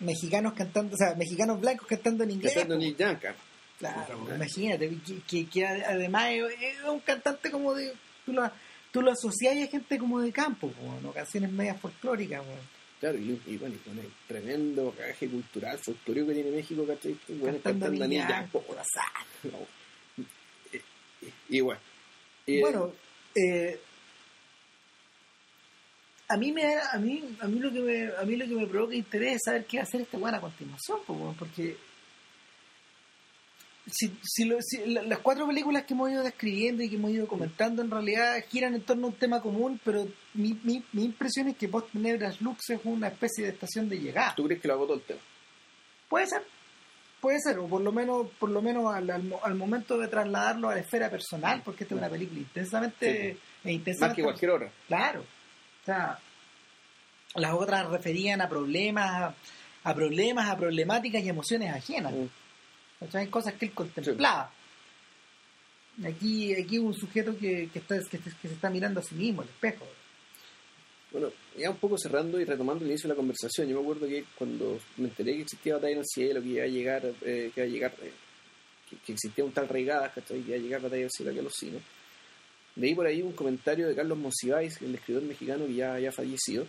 Mexicanos cantando, o sea, mexicanos blancos cantando en inglés. Cantando Young, cara. Claro, imagínate, que, que, que además es un cantante como de. Tú lo, tú lo asocias a gente como de campo, como, ¿no? canciones medias folclóricas. weón. Claro, y, y bueno, y con el tremendo bagaje cultural, folclórico que tiene México, ¿cachai? Bueno, Cantando cantando a Neil Neil Young, Young, po, la sa- no. Y- bueno. Y, Bueno, eh, a mí me da- a mí a mí lo que me a mí lo que me provoca interés es saber qué va a hacer este weón a continuación, porque si, si, lo- si la- las cuatro películas que hemos ido describiendo y que hemos ido comentando en realidad giran en torno a un tema común, pero mi, mi, mi impresión es que Post Nebras Lux es una especie de estación de llegada. ¿Tú crees que lo agotó el tema? Puede ser, puede ser, o por lo menos, por lo menos al, al, mo- al momento de trasladarlo a la esfera personal, porque esta es una película intensamente, e intensamente Más que cualquier otra. Claro. O sea, las otras referían a problemas, a problemas, a problemáticas y emociones ajenas. Mm. ¿Cachai? Cosas que él contemplaba. Aquí, aquí un sujeto que, que, está, que, que se está mirando a sí mismo, el espejo. bueno, ya un poco cerrando y retomando el inicio de la conversación, yo me acuerdo que cuando me enteré que existía Batalla en el Cielo, que iba a llegar, eh, que iba a llegar, eh, que, que existía un tal Reigadas, que iba a llegar Batalla del Cielo aquí a los cines, leí por ahí un comentario de Carlos Monsiváis, el escritor mexicano que ya ha fallecido,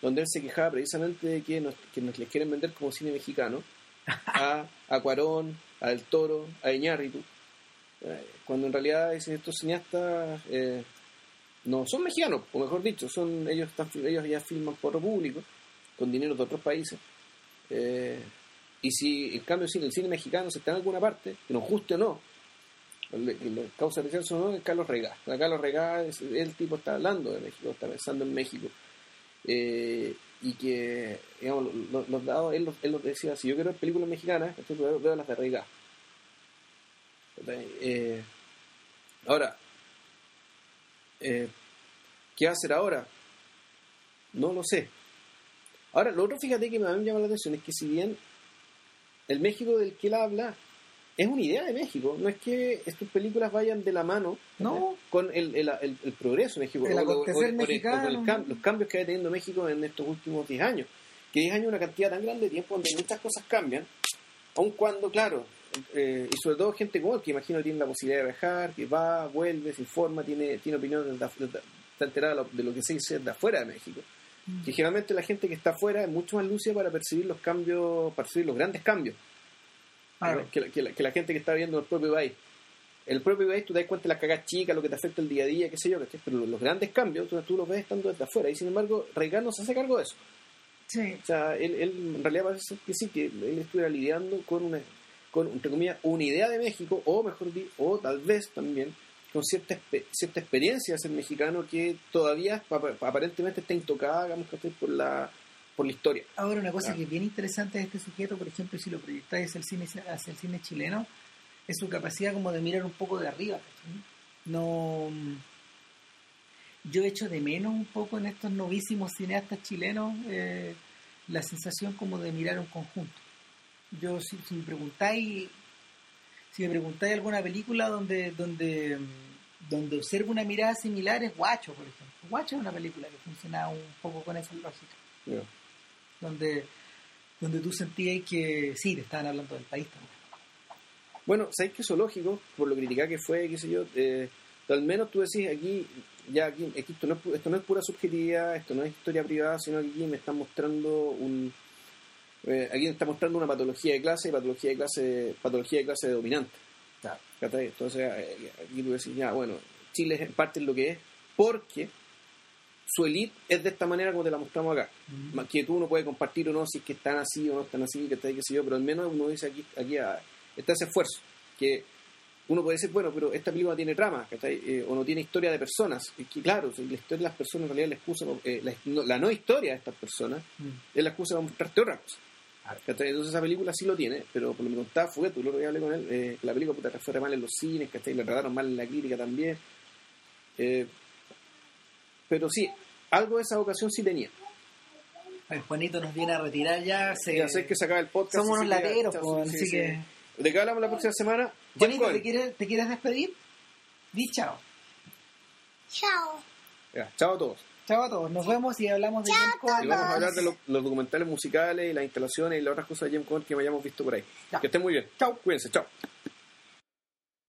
donde él se quejaba precisamente de que nos, que nos les quieren vender como cine mexicano a, a Cuarón, a Del Toro, a Iñárritu, eh, cuando en realidad estos cineastas eh, no son mexicanos, o mejor dicho, son ellos están, ellos ya filman por lo público, con dinero de otros países. eh, y si en cambio el cine mexicano se está en alguna parte, que nos guste o no, le causa rechazo o no, Carlos Regá. Carlos Regá, es, el tipo está hablando de México, está pensando en México. Y que, digamos, los, dados, él, él los decía, si yo quiero películas mexicanas, ¿cachai? veo, las de. ¿Cachai? Eh, ahora, eh, ¿qué va a hacer ahora? No lo sé. Ahora, lo otro, fíjate que me llama la atención es que si bien el México del que él habla es una idea de México, no es que estas películas vayan de la mano No. con el, el, el- el progreso de México, El o- mexicano. cam- los cambios que ha tenido México en estos últimos 10 años. Que 10 años es una cantidad tan grande de tiempo donde muchas cosas cambian, aun cuando, claro, eh, y sobre todo gente como él, que imagino tiene la posibilidad de viajar, que va, vuelve, se informa, tiene, tiene opiniones, está enterada de lo- de lo que se dice de afuera de México. Que generalmente la gente que está afuera es mucho más lúcida para percibir los cambios, para percibir los grandes cambios. Que, la, que la- que la gente que está viendo el propio país. El propio país tú te das cuenta de las cagas chicas, lo que te afecta el día a día, qué sé yo, ¿cachai? pero los, grandes cambios tú, tú los ves estando desde afuera y sin embargo Reagan no se hace cargo de eso. Sí. O sea, él, él en realidad parece que sí, que él estuviera lidiando con una, con, entre comillas, una idea de México, o mejor dicho, o tal vez también con cierta, cierta experiencia de ser mexicano que todavía pa- pa- aparentemente está intocada, digamos, ¿cachai? por la, por la historia. Ahora, una cosa Ah. que es bien interesante de este sujeto, por ejemplo, si lo proyectáis hacia el cine, hacia el cine chileno, es su capacidad como de mirar un poco de arriba. No. Yo echo de menos un poco en estos novísimos cineastas chilenos eh, la sensación como de mirar un conjunto. Yo, si, si me preguntáis, si me preguntáis alguna película donde, donde, mm, donde observo una mirada similar, es Guacho, por ejemplo. Guacho es una película que funciona un poco con esa lógica. Donde, donde tú sentías que sí, te estaban hablando del país también. Bueno, ¿sabes qué zoológico? Por lo criticado que fue, qué sé yo, eh, al menos tú decís aquí, ya aquí, aquí esto, no es, esto no es pura subjetividad, esto no es historia privada, sino que aquí me están mostrando un... eh, aquí me está mostrando una patología de clase, patología de clase, patología de clase dominante. Claro. Entonces, eh, aquí tú decís, ya, bueno, Chile es en parte lo que es, porque su elite es de esta manera como te la mostramos acá. Que tú no puedes compartir o no si es que están así o no están así, que está qué sé yo, pero al menos uno dice aquí, aquí ah, está ese esfuerzo, que uno puede decir, bueno, pero esta película tiene trama. Eh, o no tiene historia de personas. Es que claro, si la historia de las personas en realidad es la excusa, eh, la, no, la no historia de estas personas Mm. es la excusa para mostrarte otra cosa. Entonces esa película sí lo tiene, pero por lo que contaba Fugueto, el otro día hablé con él, eh, que la película puta, fue re mal en los cines, ¿cachai? Le trataron mal en la crítica también. Eh, pero sí, algo de esa vocación sí tenía. El Juanito nos viene a retirar ya. Se... Ya sé que se acaba el podcast. Somos unos lateros, pues, sí, así sí. que... ¿De qué hablamos la próxima semana? Juanito. ¿te quieres, ¿te quieres despedir? Di chao. Chao. Ya, chao a todos. Chao a todos. Nos vemos y hablamos de James Cohen. Y vamos a hablar de lo- los documentales musicales y las instalaciones y las otras cosas de James Cohen que hayamos visto por ahí. Ya. Que estén muy bien. Chao. Cuídense. Chao.